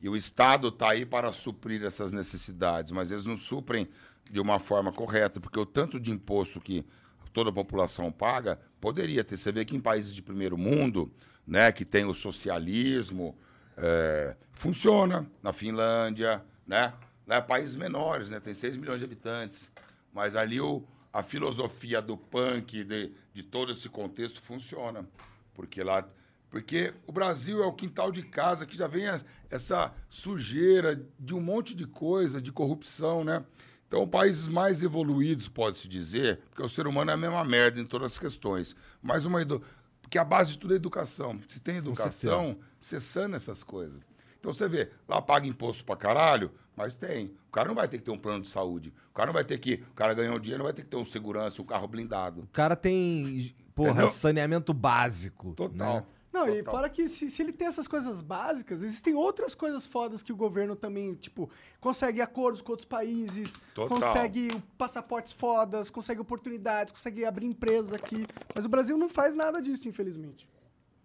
E o Estado está aí para suprir essas necessidades, mas eles não suprem de uma forma correta, porque o tanto de imposto que toda a população paga poderia ter. Você vê que em países de primeiro mundo, né, que tem o socialismo, é, funciona. Na Finlândia, né? É países menores, né? Tem 6 milhões de habitantes. Mas ali o, a filosofia do punk, de, de todo esse contexto, funciona. Porque lá. Porque o Brasil é o quintal de casa que já vem a- essa sujeira de um monte de coisa, de corrupção, né? Então, países mais evoluídos, pode-se dizer, porque o ser humano é a mesma merda em todas as questões. Mas uma edu... Porque a base de tudo é educação. Se tem educação, você sana essas coisas. Então você vê, lá paga imposto pra caralho, mas tem. O cara não vai ter que ter um plano de saúde. O cara não vai ter que. O cara ganhou dinheiro, não vai ter que ter um segurança, um carro blindado. O cara tem, porra, Entendeu? saneamento básico. Total. né? Não, e Total. fora que se, se ele tem essas coisas básicas, existem outras coisas fodas que o governo também, tipo, consegue acordos com outros países, Total. consegue passaportes fodas, consegue oportunidades, consegue abrir empresas aqui. Mas o Brasil não faz nada disso, infelizmente.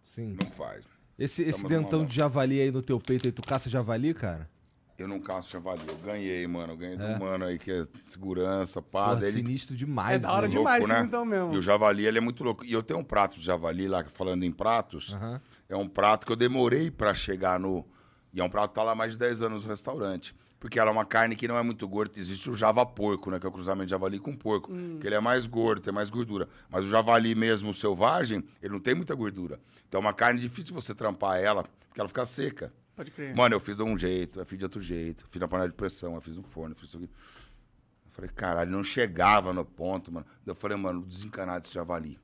Sim. Não faz. Esse, esse dentão de javali aí no teu peito aí, tu caça javali, cara? Eu não caço javali. Eu ganhei, mano. Eu ganhei É? do mano aí que é segurança, pá. Porra, daí ele sinistro demais. É da hora né? demais. louco, né? então, mesmo. E o javali, ele é muito louco. E eu tenho um prato de javali lá, falando em pratos. Aham. É um prato que eu demorei pra chegar no... E é um prato que tá lá há mais de 10 anos no restaurante. Porque ela é uma carne que não é muito gorda. Existe o java porco, né? Que é o cruzamento de javali com porco. Que ele é mais gordo, tem mais gordura. Mas o javali mesmo, o selvagem, ele não tem muita gordura. Então é uma carne difícil de você trampar ela, porque ela fica seca. Pode crer. Mano, eu fiz de um jeito, eu fiz de outro jeito. Fiz na panela de pressão, eu fiz no forno, eu fiz isso aqui. Eu falei, caralho, não chegava no ponto, mano. Eu falei, mano, desencanar desse javali.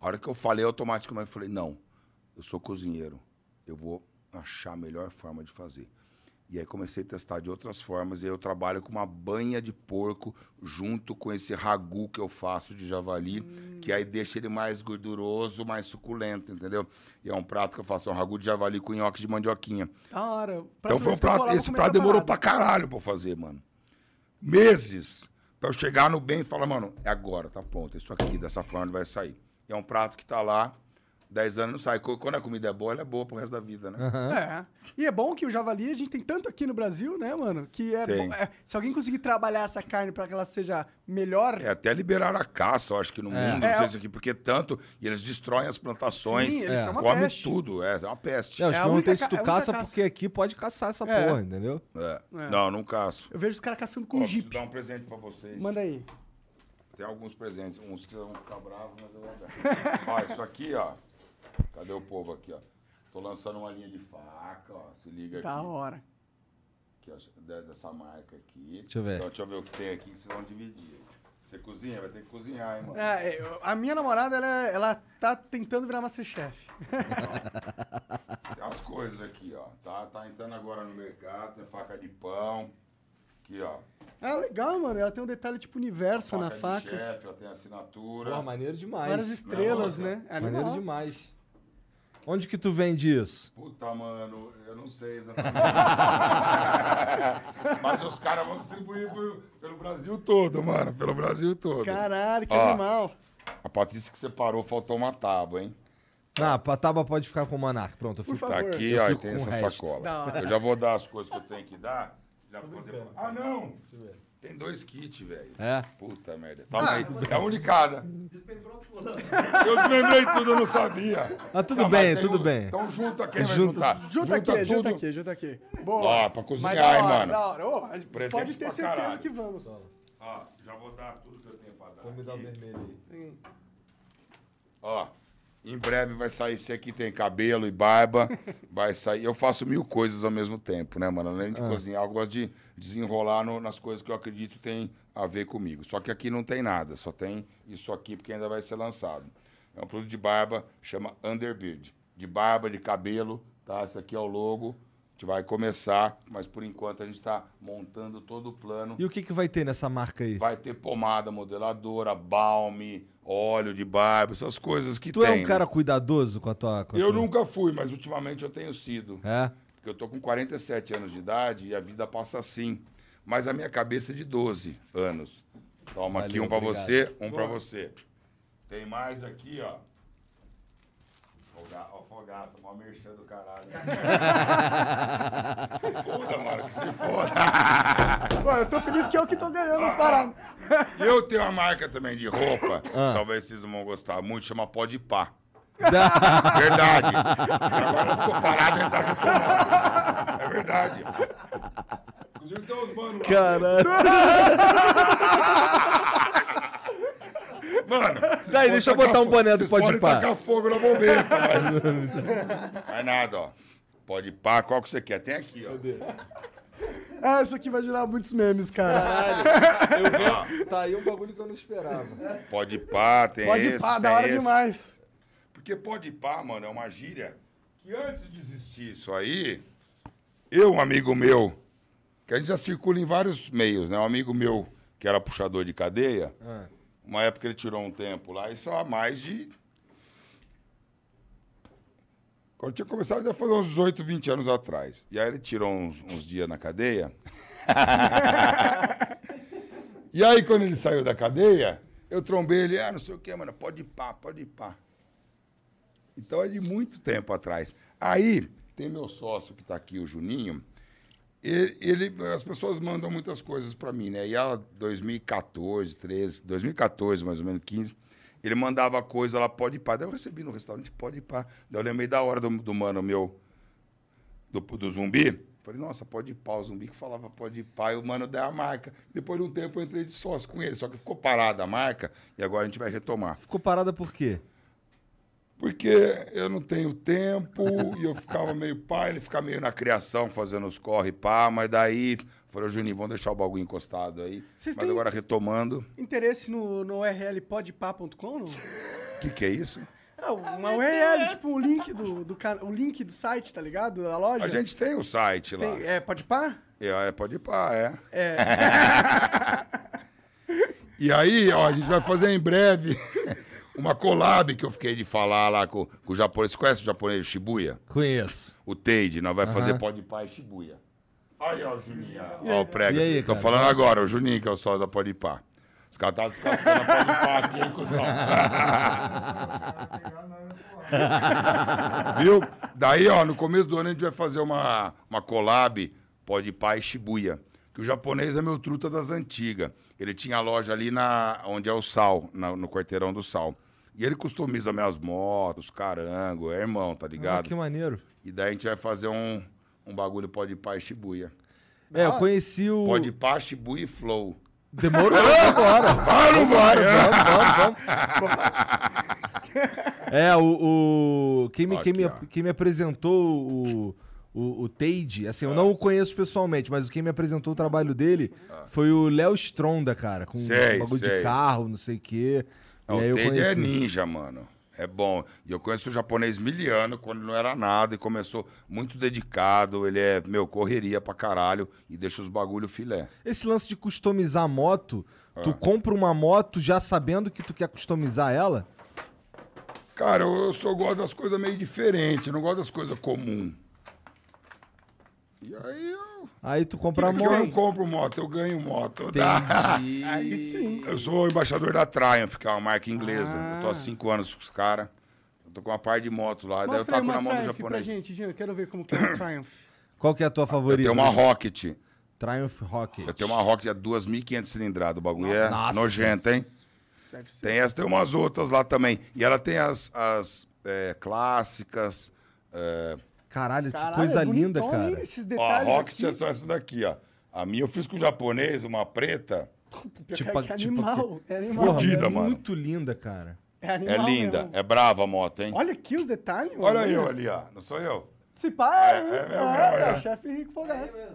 A hora que eu falei, automaticamente eu falei, não, eu sou cozinheiro. Eu vou achar a melhor forma de fazer. E aí comecei a testar de outras formas. E aí eu trabalho com uma banha de porco junto com esse ragu que eu faço de javali, que aí deixa ele mais gorduroso, mais suculento, entendeu? E é um prato que eu faço, é um ragu de javali com nhoque de mandioquinha. Da hora. Então foi um prato. Esse prato demorou pra parada. caralho pra eu fazer, mano. Meses. Pra eu chegar no bem e falar, mano, é agora, tá pronto. Isso aqui, dessa forma vai sair. E é um prato que tá lá, 10 anos não sai. Quando a comida é boa, ela é boa pro resto da vida, né? É. E é bom que o javali a gente tem tanto aqui no Brasil, né, mano? Que é, Tem. bom- é, Se alguém conseguir trabalhar essa carne pra que ela seja melhor. É, até liberaram a caça, eu acho que no É. mundo, É. não sei se aqui, porque tanto, e eles destroem as plantações, Sim, eles É. comem peste. tudo, é, é uma peste. É, eu É te a perguntei única se tu é caça, caça. porque aqui pode caçar essa É. porra, entendeu? É. É. Não, não caço. Eu vejo os caras caçando com Ó, preciso jeep. dar um presente pra vocês. Manda aí. Tem alguns presentes, uns que vocês vão ficar bravos, mas eu vou dar. ó, isso aqui, ó. Cadê o povo aqui, ó? Tô lançando uma linha de faca, ó. Se liga Da aqui. hora. aqui ó, de- dessa marca aqui. Deixa eu ver. Então, deixa eu ver o que tem aqui que vocês vão dividir. Você cozinha? Vai ter que cozinhar, hein, mano? É, a minha namorada, ela, ela tá tentando virar Masterchef. Tem as coisas aqui, ó. Tá, tá entrando agora no mercado, tem faca de pão. Aqui, ó. É legal, mano. Ela tem um detalhe tipo universo faca na faca. chefe, ó, tem assinatura. Porra, maneiro demais. Várias estrelas, Não, né? É Maneiro demais. Onde que tu vende isso? Puta, mano, eu não sei exatamente. Mas os caras vão distribuir por- pelo Brasil todo, mano. Pelo Brasil todo. Caralho, que Ó. animal. A Patrícia que separou, faltou uma tábua, hein? Ah, a tábua pode ficar com o Monark. Pronto, eu Por fico. favor. Tá aqui, Eu ó, e fico tem essa resto. sacola. Eu já vou dar as coisas que eu tenho que dar. Já vou fazer... Ah, não! Tem dois kits, velho. É? Puta merda. Toma aí. É um de cada. Eu desmembrei tudo, eu não sabia. Ah, tudo Não, bem, mas tem tudo um- bem. Então junta quem vai Junta- juntar. Junta, aqui, junta tudo. aqui, junta aqui. Boa. Ó, pra Mas cozinhar, hora, hein, mano. Da hora. Ô, mas Presente pode ter pra certeza caralho. que vamos. Ó, já vou dar tudo que eu tenho pra dar. Vou me dar o aqui. vermelho aí. Ó, em breve vai sair esse aqui, tem cabelo e barba. Vai sair. Eu faço mil coisas ao mesmo tempo, né, mano? Além de cozinhar, eu gosto de desenrolar no- nas coisas que eu acredito tem a ver comigo. Só que aqui não tem nada, só tem isso aqui, porque ainda vai ser lançado. É um produto de barba, chama Underbeard. De barba, de cabelo, tá? Esse aqui é o logo. A gente vai começar, mas por enquanto a gente está montando todo o plano. E o que que vai ter nessa marca aí? Vai ter pomada modeladora, balme, óleo de barba, essas coisas que Tu tem. é um né? cara cuidadoso com a tua... Com Eu tua- nunca fui, mas ultimamente eu tenho sido. É? Porque eu tô com 47 anos de idade e a vida passa assim. Mas a minha cabeça é de 12 anos. Toma aqui Valeu, um pra obrigado. você, um pra você. Tem mais aqui, ó. Foga- Ó, fogaça, mó merchan do caralho. se foda, mano, que se foda. Pô, eu tô feliz que eu que tô ganhando as paradas. E eu tenho uma marca também de roupa, Ah. talvez vocês não vão gostar muito, chama Pode Pá. Verdade. Agora ficou parado e tá reclamando. É verdade. Inclusive tem uns manos lá. Caralho. Mano, Daí, deixa eu botar um boné do Pode Pá. tacar fogo na bombeta, mas... Mas nada, ó. Pode pá, qual que você quer? Tem aqui, ó. Ah, isso aqui vai gerar muitos memes, cara. Ah, Tá aí um bagulho que eu não esperava. pode pá, tem Pode esse, pá, tem da hora esse. demais. Porque pode pá, mano, é uma gíria que antes de existir isso aí, eu, um amigo meu, que a gente já circula em vários meios, né? Um amigo meu que era puxador de cadeia, Ah. Uma época ele tirou um tempo lá, isso há mais de. Quando tinha começado, já foi uns 18, 20 anos atrás. E aí ele tirou uns, uns dias na cadeia. e aí, quando ele saiu da cadeia, eu trombei ele, ah, não sei o que, mano, pode ir pá, pode ir pá. Então é de muito tempo atrás. Aí, tem meu sócio que está aqui, o Juninho. Ele, ele- as pessoas mandam muitas coisas para mim, né? E ela, 2014, 13, 2014, mais ou menos, 15, ele mandava coisa lá, pode ir pá. Daí eu recebi no restaurante, pode ir pá. Daí eu lembrei da hora do, do mano meu, do, do zumbi. Falei, nossa, pode ir pá. O zumbi que falava pode ir pá. E o mano deu a marca. Depois de um tempo eu entrei de sócio com ele. Só que ficou parada a marca e agora a gente vai retomar. Ficou parada por quê? Porque eu não tenho tempo e eu ficava meio pá, ele fica meio na criação, fazendo os corre pá, mas daí falei, Juninho, vamos deixar o bagulho encostado aí. Vocês mas agora retomando. Interesse no, no URL podpá.com? não? O que, que é isso? É, uma URL, tipo o link do, do, o link do site, tá ligado? Da loja. A gente tem o site lá. Tem, é podpá? É, é, pode pá, é. É. E aí, ó, a gente vai fazer em breve uma collab que eu fiquei de falar lá com, com o japonês. Você conhece o japonês Shibuya? Conheço. O Teide, nós vai fazer pode pá e Shibuya. Aí, ó, o Juninho. Ó, o prego. E aí, Tô cara? falando agora, o Juninho, que é o sócio da Pode Pá. Os caras estavam descascando a Pode Pá aqui, hein, cuzão? Viu? Daí, ó, no começo do ano a gente vai fazer uma, uma collab Pode Pá e Shibuya. Que o japonês é meu truta das antigas. Ele tinha a loja ali na, onde é o Sal, na- no quarteirão do Sal. E ele customiza minhas motos, carango, é irmão, tá Ah, ligado? que maneiro. E daí a gente vai fazer um, um bagulho pode pá e Shibuya. É, eu conheci o. Pode pá, Shibuya e Flow. Demorou agora. Vai, não vai? Vamos, vamos, vamos. É, o. o- quem, me, quem, me, quem me apresentou o. O, o Teide, assim, eu não o conheço pessoalmente, mas quem me apresentou o trabalho dele foi o Léo Stronda, cara, com Ah. Sei, bagulho sei. de carro, não sei o quê. Não, aí o Teide é ninja, mano. É bom. E eu conheço o japonês miliano quando não era nada e começou muito dedicado. Ele é, meu, correria pra caralho e deixa os bagulho filé. Esse lance de customizar a moto, Ah. tu compra uma moto já sabendo que tu quer customizar ela? Cara, eu, eu só gosto das coisas meio diferentes, não gosto das coisas comuns. E aí eu. Aí tu compra a Porque eu não moto. compro moto, eu ganho moto. Entendi. Aí sim. Eu sou o embaixador da Triumph, que é uma marca inglesa. Ah. Eu tô há cinco anos com os caras. Eu tô com uma par de moto lá. daí eu taco na uma mão do Triumph pra japonês. gente, Jean. Quero ver como que é o Triumph. Qual que é a tua Eu favorita? tenho uma Rocket. Triumph Rocket. Eu tenho uma Rocket a 2.500 cilindrada. O bagulho é Nossa. nojento, hein? Tem essa, tem umas outras lá também. E ela tem as, as é, clássicas. é, Caralho, que coisa é linda, cara. Esses Ó, a detalhes Rocket aqui. é só essa daqui, ó. A minha eu fiz com o japonês, uma preta. Pior Tipo, que é tipo animal. É animal. Porra, Fudida, é mano. muito linda, cara. É É animal linda, mesmo. é brava a moto, hein? Olha aqui os detalhes. Olha mano. eu ali, ó. Não sou eu? Esse pai é, É, é mesmo, ah, é. é o chefe Henrique Fogaça.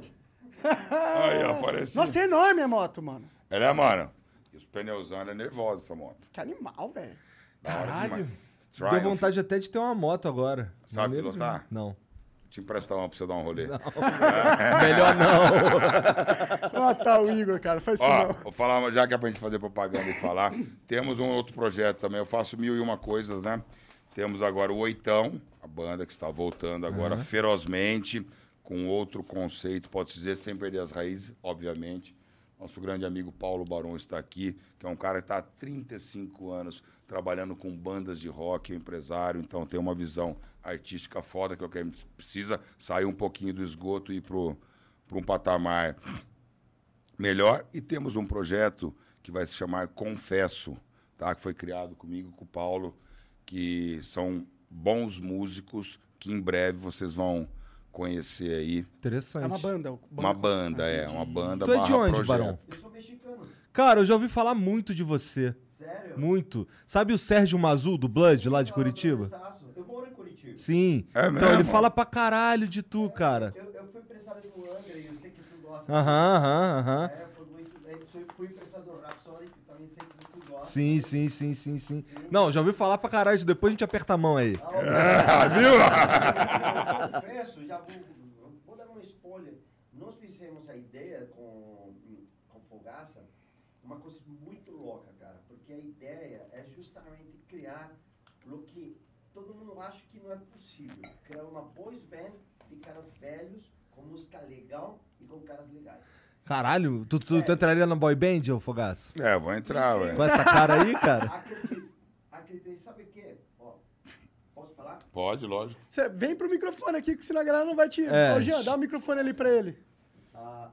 Aí, ó. Nossa, é enorme a moto, mano. Ela é, mano. E os pneuzão, ela é nervosa, essa moto. Que animal, velho. Caralho. Deu vontade até de ter uma moto agora. Sabe Maneiro pilotar? demais. Não. Te emprestar uma pra você dar um rolê. Melhor não. Matar o Igor, cara. Faz isso Ó, não. vou falar, já que é pra gente fazer propaganda e falar, temos um outro projeto também. Eu faço mil e uma coisas, né? Temos agora o Oitão, a banda que está voltando agora ferozmente, com outro conceito, pode-se dizer, sem perder as raízes, obviamente. Nosso grande amigo Paulo Barão está aqui, que é um cara que está há 35 anos trabalhando com bandas de rock, é empresário, então tem uma visão artística foda, que o que a gente precisa sair um pouquinho do esgoto e ir para um patamar melhor. E temos um projeto que vai se chamar Confesso, tá? que foi criado comigo, com o Paulo, que são bons músicos que em breve vocês vão conhecer aí. Interessante. É uma banda. Uma banda, é, uma banda Tu é de barra onde, projeto. Barão? Eu sou mexicano. Cara, eu já ouvi falar muito de você. Sério? Muito. Sabe o Sérgio Mazul, do Blood, lá de Curitiba? Eu moro em Curitiba. Sim. É Então ele mesmo? fala pra caralho de tu, cara. Eu, eu fui empresário do Angra e eu sei que tu gosta. Aham, aham, aham. É, muito. é, Fui, do Rhapsody, que também que tu gosta. Sim, sim, sim, sim, sim. Não, já ouvi falar pra caralho, depois a gente aperta a mão aí. Ah, viu? Eu confesso, já vou, vou dar um spoiler. Nós fizemos a ideia com, com Fogaça, uma coisa muito louca, cara. Porque a ideia é justamente criar o que todo mundo acha que não é possível. Criar uma boys band de caras velhos, com música legal e com caras legais. Caralho, tu, tu, tu entraria na boy band, ô Fogaço? É, vou entrar, ué. Com essa cara aí, cara? E sabe o quê? Ó, posso falar? Pode, lógico. Você vem pro microfone aqui, que senão a galera não vai te. É. Ô, Jean, dá o microfone ali pra ele. Ah,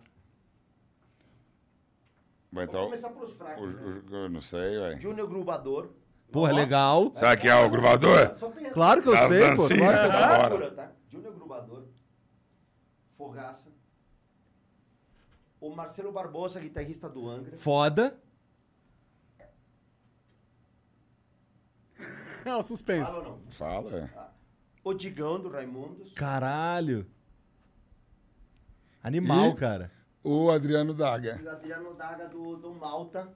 Vai entrar o. começar pelos fracos. o- né? o- eu não sei, ué. Júnior Grubador. Porra, legal. Sabe quem é o conhece- Claro que eu Das sei, pô. Claro que eu sei. tá? Júnior Grubador, Fogaça, o Marcelo Barbosa, guitarrista do Angra, Foda. É o suspense. fala ou não? Fala, é. O Digão do Raimundos, Caralho. Animal, E? cara. O Adriano Daga. e o Adriano Daga do, do Malta.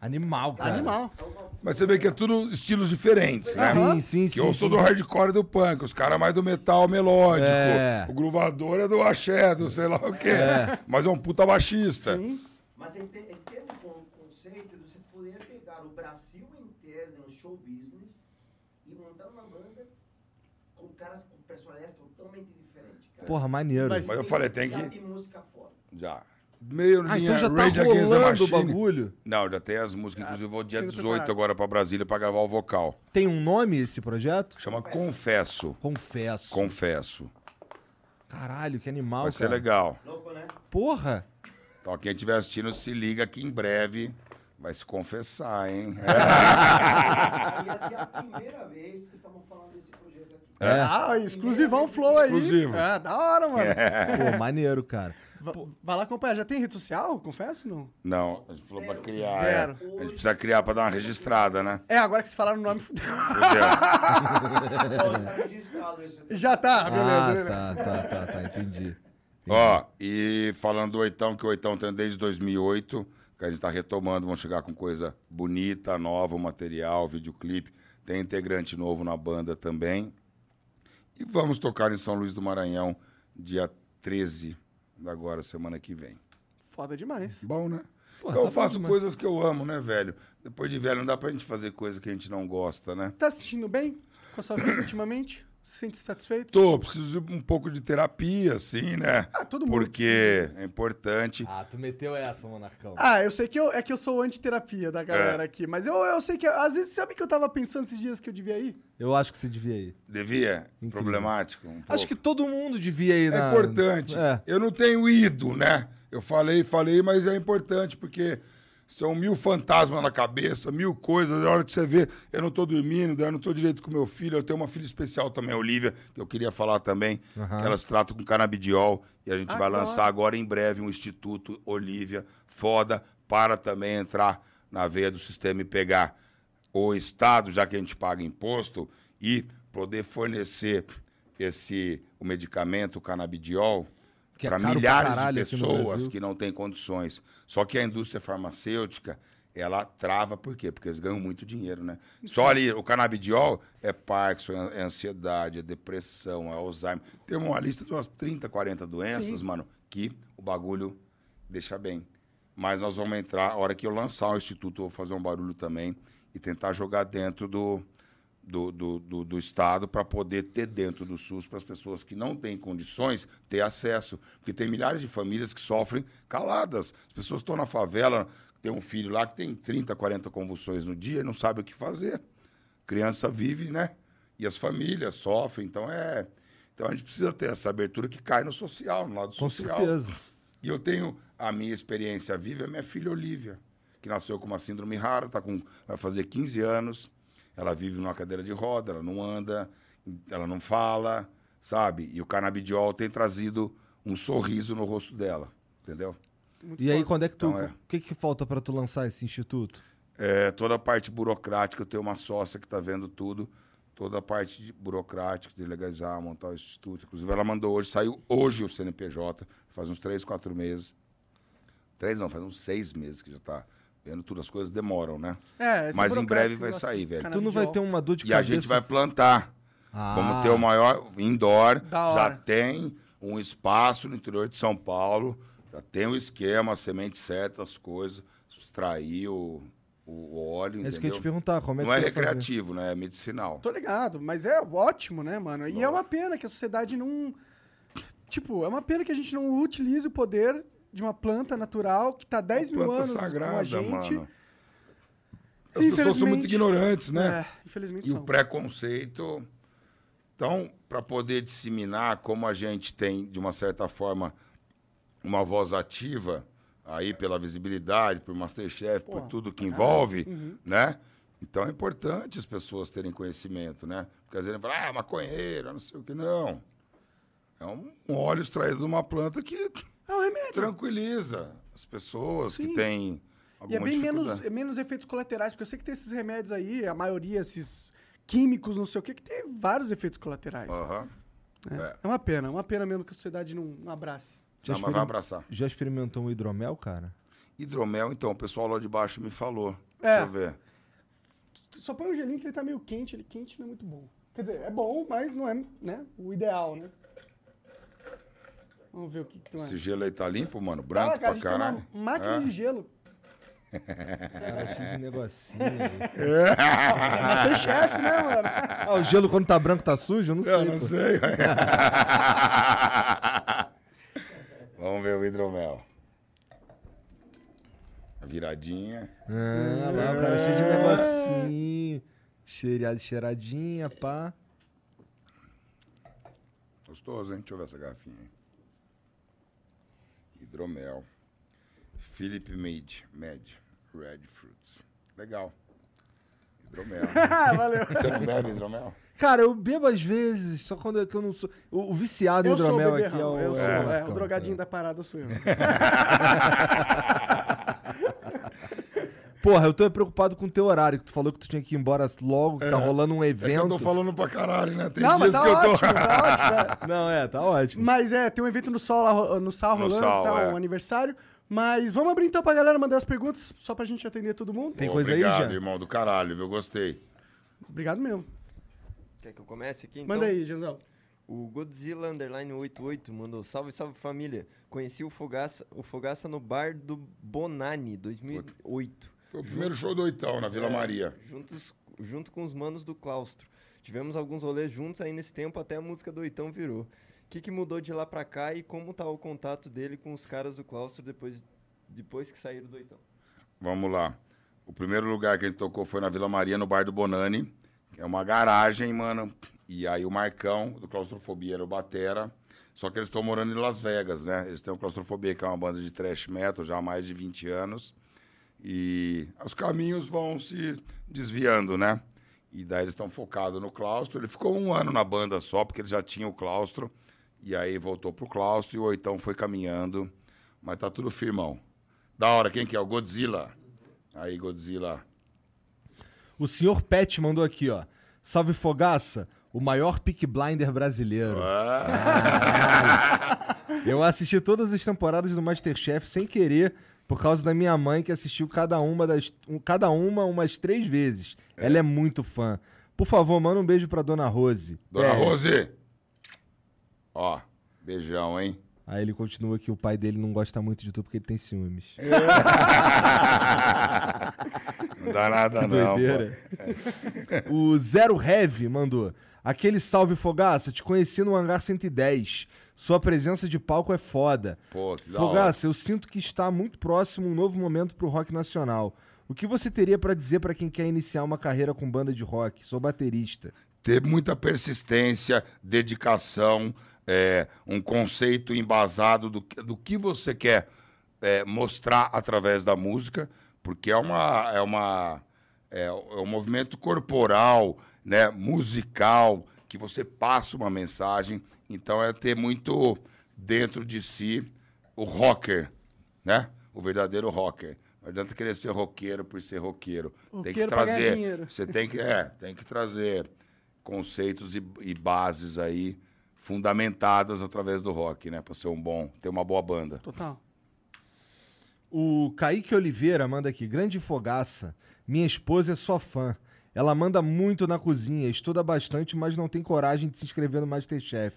Animal, cara. Animal. É Mas você vê que é tudo estilos diferentes, né? Sim, sim, Que sim. eu sou sim. do hardcore e do punk, os caras mais do metal melódico. É. O gruvador é do axé, do sei lá o quê. Mas é um puta baixista. Sim. Mas em, te- em termos com o conceito de você poder pegar o Brasil inteiro no show business e montar uma banda com caras com personalidades totalmente diferentes. Cara. Porra, maneiro. Mas- Mas eu falei, tem Já que. tem música fora. Já. Meio Ah, linha então já tá Rage rolando o bagulho. Não, já tem as músicas. Inclusive, eu vou dia sigo 18 preparados. agora pra Brasília pra gravar o vocal. Tem um nome esse projeto? Chama Confesso. Confesso. Confesso. Caralho, que animal, Vai ser cara. legal. Louco, né? Porra. Então, quem estiver assistindo, se liga que em breve vai se confessar, hein? E essa é a primeira vez que estamos falando desse projeto aqui. É. Ah, exclusivão flow aí. Exclusivo. É, da hora, mano. Pô, maneiro, cara. Va- Vai lá acompanhar. Já tem rede social? Confesso, não? Não, a gente falou pra criar. Zero. é. A gente precisa criar pra dar uma registrada, né? É, agora que vocês falaram o nome, fudeu. Aqui. Já tá, beleza, ah, beleza. tá, tá, tá, tá, entendi. Ó, e falando do Oitão, que o Oitão tem desde 2008, que a gente tá retomando, vamos chegar com coisa bonita, nova, material, videoclipe. Tem integrante novo na banda também. E vamos tocar em São Luís do Maranhão, dia 13 da agora, semana que vem. Foda demais. Bom, né? Pô, Então tá eu faço demais. coisas que eu amo, né, velho? Depois de velho, não dá pra gente fazer coisa que a gente não gosta, né? Você tá se sentindo bem com a sua vida ultimamente? Se sente satisfeito? Tô, preciso de um pouco de terapia, assim, né? Ah, todo mundo Porque é importante. Ah, tu meteu essa, Monarcão. Ah, eu sei que eu, é que eu sou antiterapia da galera É. aqui, mas eu, eu sei que, às vezes, sabe que eu tava pensando esses dias que eu devia ir? Eu acho que você devia ir. Devia? Incrível. Problemático? um Acho que todo mundo devia ir É na... importante. É. Eu não tenho ido, né? Eu falei, falei, mas é importante, porque são mil fantasmas na cabeça, mil coisas. Na hora que você vê, eu não tô dormindo, eu não tô direito com meu filho. Eu tenho uma filha especial também, a Olivia, que eu queria falar também, Aham. que elas tratam com canabidiol. E a gente Ah, vai lançar agora em breve um Instituto Olivia, foda, para também entrar na veia do sistema e pegar o Estado, já que a gente paga imposto, e poder fornecer esse o medicamento, o canabidiol, é para milhares de pessoas que não têm condições. Só que a indústria farmacêutica, ela trava por quê? Porque eles ganham muito dinheiro, né? Só ali, o canabidiol é Parkinson, é ansiedade, é depressão, é Alzheimer. Tem uma lista de umas 30, 40 doenças, Sim. mano, que o bagulho deixa bem. Mas nós vamos entrar, a hora que eu lançar o instituto, eu vou fazer um barulho também e tentar jogar dentro do, do, do, do, do Estado para poder ter dentro do SUS para as pessoas que não têm condições ter acesso. Porque tem milhares de famílias que sofrem caladas. As pessoas estão na favela, tem um filho lá que tem 30, 40 convulsões no dia e não sabe o que fazer. Criança vive, né? E as famílias sofrem. Então é. Então a gente precisa ter essa abertura que cai no social, no lado Com social. certeza. E eu tenho a minha experiência viva, é minha filha Olivia, que nasceu com uma síndrome rara, tá com, vai fazer 15 anos. Ela vive numa cadeira de roda, ela não anda, ela não fala, sabe? E o canabidiol tem trazido um sorriso no rosto dela, entendeu? Muito E aí, foda. quando é que tu... Então, é. O que que falta pra tu lançar esse instituto? É, toda a parte burocrática, eu tenho uma sócia que está vendo tudo. Toda a parte de burocrática, de legalizar, montar o instituto. Inclusive, ela mandou hoje, saiu hoje o CNPJ, faz uns três, quatro meses. Três não, faz uns seis meses que já tá vendo tudo. As coisas demoram, né? É, Mas em breve vai sair, velho. Tu não vai ter uma dor de E a cabeça. gente vai plantar. Ah. Vamos ter o maior indoor. Já tem um espaço no interior de São Paulo. Já tem o esquema, a semente certa, as coisas. Extrair o, o óleo, É isso que eu ia entendeu? te perguntar, como é Não que é vai fazer? recreativo, né? É medicinal. Tô ligado, mas é ótimo, né, mano? E é uma pena que a sociedade não. Tipo, é uma pena que a gente não utilize o poder de uma planta natural que tá 10 mil Planta anos com a sagrada, gente. mano. As pessoas são muito ignorantes, né? É, infelizmente E são. o preconceito. Então, para poder disseminar, como a gente tem, de uma certa forma, uma voz ativa, aí pela visibilidade, por Masterchef, por Porra, tudo que envolve, Uhum. né? Então é importante as pessoas terem conhecimento, né? Porque às vezes falam, ah, maconheiro, não sei o que, não. É um óleo extraído de uma planta que É um remédio. tranquiliza as pessoas Sim. que têm E é alguma bem menos, é menos efeitos colaterais, porque eu sei que tem esses remédios aí, a maioria, esses químicos, não sei o que, que tem vários efeitos colaterais. Aham. É. É uma pena, é uma pena mesmo que a sociedade não, não abrace. Já, Não, mas vai abraçar. já experimentou um hidromel, cara? Hidromel, então, o pessoal lá de baixo me falou. É. Deixa eu ver. Só põe o gelinho que ele tá meio quente, ele quente não é muito bom. Quer dizer, é bom, mas não é né, o ideal, né? Vamos ver o que, que tu Esse acha. gelo aí tá limpo, mano? Branco Ah, cara, a pra tem caralho. uma máquina É. de gelo. Cara, cheio de negocinho. aí. É Masterchef, né, mano? ah, o gelo quando tá branco tá sujo? Eu não sei. Eu não pô. sei. Vamos ver o hidromel. A viradinha. Ah, lá, o cara cheio de negocinho. Cheirado, cheiradinha, pá. Gostoso, hein? Deixa eu ver essa garrafinha aí. Hidromel. Philip Made. Mad. Red Fruits. Legal. Hidromel. Ah, valeu. Você não bebe hidromel? Cara, eu bebo às vezes, só quando eu, que eu não sou. O, o viciado em Eu sou o hidromel aqui é o. eu sou, é o é, o Marcão, drogadinho é. da parada sou eu. Porra, eu tô preocupado com o teu horário, que tu falou que tu tinha que ir embora logo, que tá rolando um É que eu evento. tô falando pra caralho, né? Tem não, mas dias tá que eu tô. ótimo, tá ótimo. é. Não, é, tá ótimo. Mas é, tem um evento no Sol, lá, no Sal No rolando, Sal, tá, é. um aniversário. Mas vamos abrir então pra galera mandar as perguntas, só pra gente atender todo mundo. Tem Pô, coisa aí, obrigado, Jean? irmão do caralho, viu? Gostei. Obrigado mesmo. Quer que eu comece aqui então? Manda aí, Janzão. O Godzilla Underline 88 mandou salve, salve família. Conheci o Fogaça, o Fogaça no bar do Bonani 2008. Foi o primeiro show do Oitão, na Vila Maria. Juntos, junto com os manos do claustro. Tivemos alguns rolês juntos aí nesse tempo, até a música do Oitão virou. O que, que mudou de lá pra cá e como tá o contato dele com os caras do claustro depois, depois que saíram do Oitão? Vamos lá. O primeiro lugar que a gente tocou foi na Vila Maria, no bar do Bonani. Que é uma garagem, mano. E aí o Marcão, do Claustrofobia, era o Batera. Só que eles estão morando em Las Vegas, né? Eles têm o Claustrofobia, que é uma banda de thrash metal já há mais de 20 anos. E os caminhos vão se desviando, né? E daí eles estão focados no claustro. Ele ficou um ano na banda só, porque ele já tinha o claustro. E aí voltou pro claustro e o Oitão foi caminhando. Mas tá tudo firmão. Da hora, quem que é? O Godzilla. Aí, Godzilla. O senhor Pet mandou aqui, ó. Salve Fogaça, o maior pick blinder brasileiro. Ah, Eu assisti todas as temporadas do Masterchef sem querer, por causa da minha mãe, que assistiu cada uma, das, cada uma umas três vezes. Ela é muito fã. Por favor, manda um beijo pra Dona Rose. Dona É. Rose. Ó, beijão, hein? Aí ele continua que o pai dele não gosta muito de tu porque ele tem ciúmes. Não dá nada, Que não. doideira. o Zero Heavy mandou. Aquele salve Fogaça, te conheci no Hangar 110. Sua presença de palco é foda. Pô, que da. Fogaça, eu sinto que está muito próximo um novo momento pro rock nacional. O que você teria pra dizer pra quem quer iniciar uma carreira com banda de rock? Sou baterista. ter muita persistência, dedicação, é, um conceito embasado do, que- do que você quer é, mostrar através da música, porque é uma é uma é, é um movimento corporal, né, musical, que você passa uma mensagem. Então é ter muito dentro de si o rocker, né? O verdadeiro rocker. Não adianta querer ser roqueiro por ser roqueiro. Tem que trazer. dinheiro. Você tem que, é, tem que trazer conceitos e, e bases aí fundamentadas através do rock, né? Pra ser um bom, ter uma boa banda. Total. O Kaique Oliveira manda aqui, grande fogaça. Minha esposa é só fã. Ela manda muito na cozinha, estuda bastante, mas não tem coragem de se inscrever no Masterchef.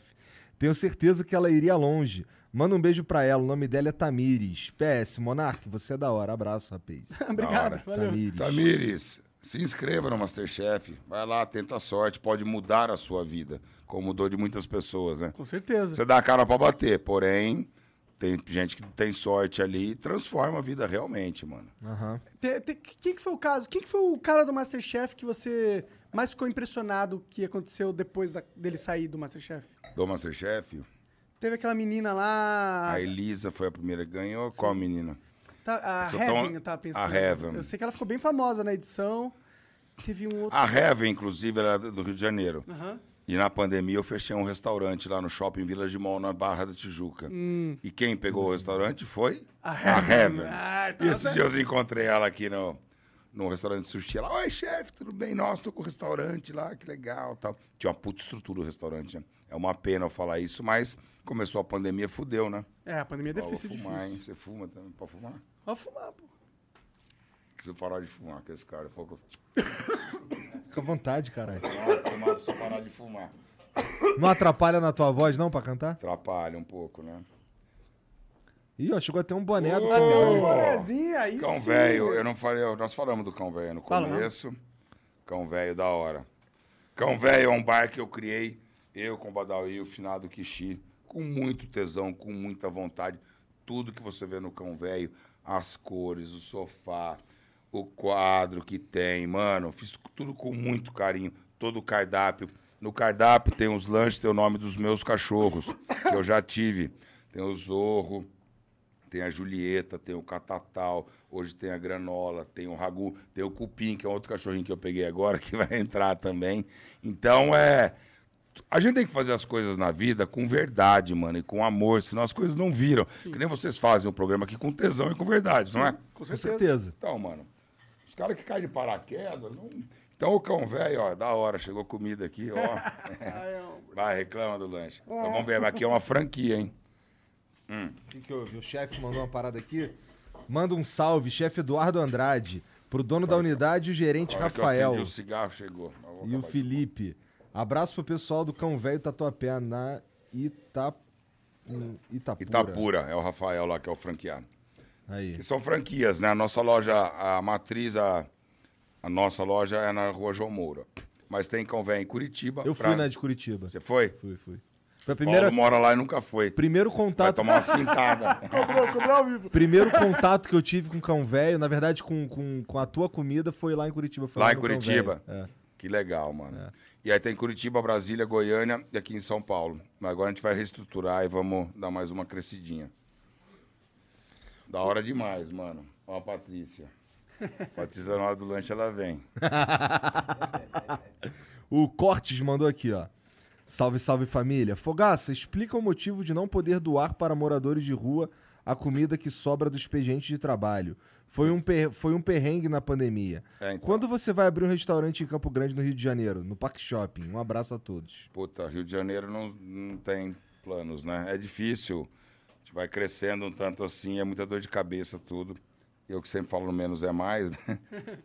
Tenho certeza que ela iria longe. Manda um beijo pra ela, o nome dela é Tamires. PS, Monark, você é da hora. Abraço, rapaz. Obrigado, valeu. Tamires. Tamires, se inscreva no Masterchef. Vai lá, tenta a sorte. Pode mudar a sua vida, como mudou de muitas pessoas, né? Com certeza. Você dá a cara pra bater, porém, tem gente que tem sorte ali e transforma a vida realmente, mano. Aham. Quem que foi o caso? Quem que foi o cara do Masterchef que você mais ficou impressionado que aconteceu depois da- dele sair do Masterchef? Do Masterchef, Teve aquela menina lá. a Elisa foi a primeira que ganhou. Qual menina? tá- a Heaven, tão- eu tava a pensando. Heaven. Eu sei que ela ficou bem famosa na edição. Teve um outro. A Heaven, inclusive, era do Rio de Janeiro. Aham. E na pandemia eu fechei um restaurante lá no shopping Village Mall, na Barra da Tijuca. E quem pegou o restaurante foi A a Heaven. Ah, tá E esses certo. dias eu encontrei ela aqui no, no restaurante de sushi. Ela, oi, chefe, tudo bem? Nossa, tô com o restaurante lá, que legal tal. Tinha uma puta estrutura o restaurante, né? É uma pena eu falar isso, mas começou a pandemia, fudeu, né? É, a pandemia deve Ó, ter sido fumar, hein? difícil. Você fuma também? Pode fumar? Pode fumar, pô. Preciso parar de fumar, que esse cara... Pouco... Fica à vontade, caralho. Fumar, preciso parar de fumar. Não atrapalha na tua voz, não, pra cantar? Atrapalha um pouco, né? Ih, ó, chegou até um boné do Cão um Velho. bonezinho, aí Cão sim. velho, eu não falei, nós falamos do cão velho no Falamos. começo. Cão velho da hora. Cão velho é um bar que eu criei, eu com o Badawi, o finado Kishi, com muito tesão, com muita vontade. Tudo que você vê no cão velho, as cores, o sofá, o quadro que tem, mano, fiz tudo com muito carinho, todo o cardápio. No cardápio tem os lanches, tem o nome dos meus cachorros, que eu já tive. Tem o Zorro, tem a Julieta, tem o Catatal, hoje tem a Granola, tem o Ragu, tem o Cupim, que é outro cachorrinho que eu peguei agora, que vai entrar também. Então, é. A gente tem que fazer as coisas na vida com verdade, mano, e com amor, senão as coisas não viram. Que nem vocês fazem o programa aqui com tesão e com verdade, não é? Com Com certeza. certeza. Então, mano, os caras que caem de paraquedas, não... Então o cão velho, ó, da hora, chegou comida aqui, ó. Ai, eu- Vai, reclama do lanche. Então, vamos ver, aqui é uma franquia, hein? O que, que houve? O chefe mandou uma parada aqui. Manda um salve, chefe Eduardo Andrade, pro dono da unidade e o gerente hora que eu Rafael o cigarro, chegou. Eu e o acabar de Felipe. Abraço pro pessoal do Cão Velho Tatuapé na Ita... hum, Itapura. Itapura, é o Rafael lá que é o franqueado. Aí. Que são franquias, né? A nossa loja, a matriz, a, a nossa loja é na rua João Moura. Mas tem cão velho em Curitiba. Eu fui pra- na de Curitiba. Você foi? Fui, fui. Foi a primeira, mora lá e nunca foi. primeiro Vai contato, tomar uma cintada. Cobrou, cobrou ao vivo. primeiro contato que eu tive com Cão Velho, na verdade com, com, com a tua comida, foi lá em Curitiba. foi Lá em no Cão Curitiba? É. que legal, mano. E aí tem Curitiba, Brasília, Goiânia e aqui em São Paulo. Mas agora a gente vai reestruturar e vamos dar mais uma crescidinha. Da hora demais, mano. Ó a Patrícia. Patrícia, na hora do lanche, ela vem. O Cortes mandou aqui, ó. Salve, salve família. Fogaça, explica o motivo de não poder doar para moradores de rua a comida que sobra do expediente de trabalho. Foi um, per- foi um perrengue na pandemia. É, então. Quando você vai abrir um restaurante em Campo Grande, no Rio de Janeiro, no Parque Shopping? Um abraço a todos. Puta, Rio de Janeiro não, não tem planos, né? É difícil. A gente vai crescendo um tanto assim, é muita dor de cabeça tudo. Eu que sempre falo no menos é mais, né?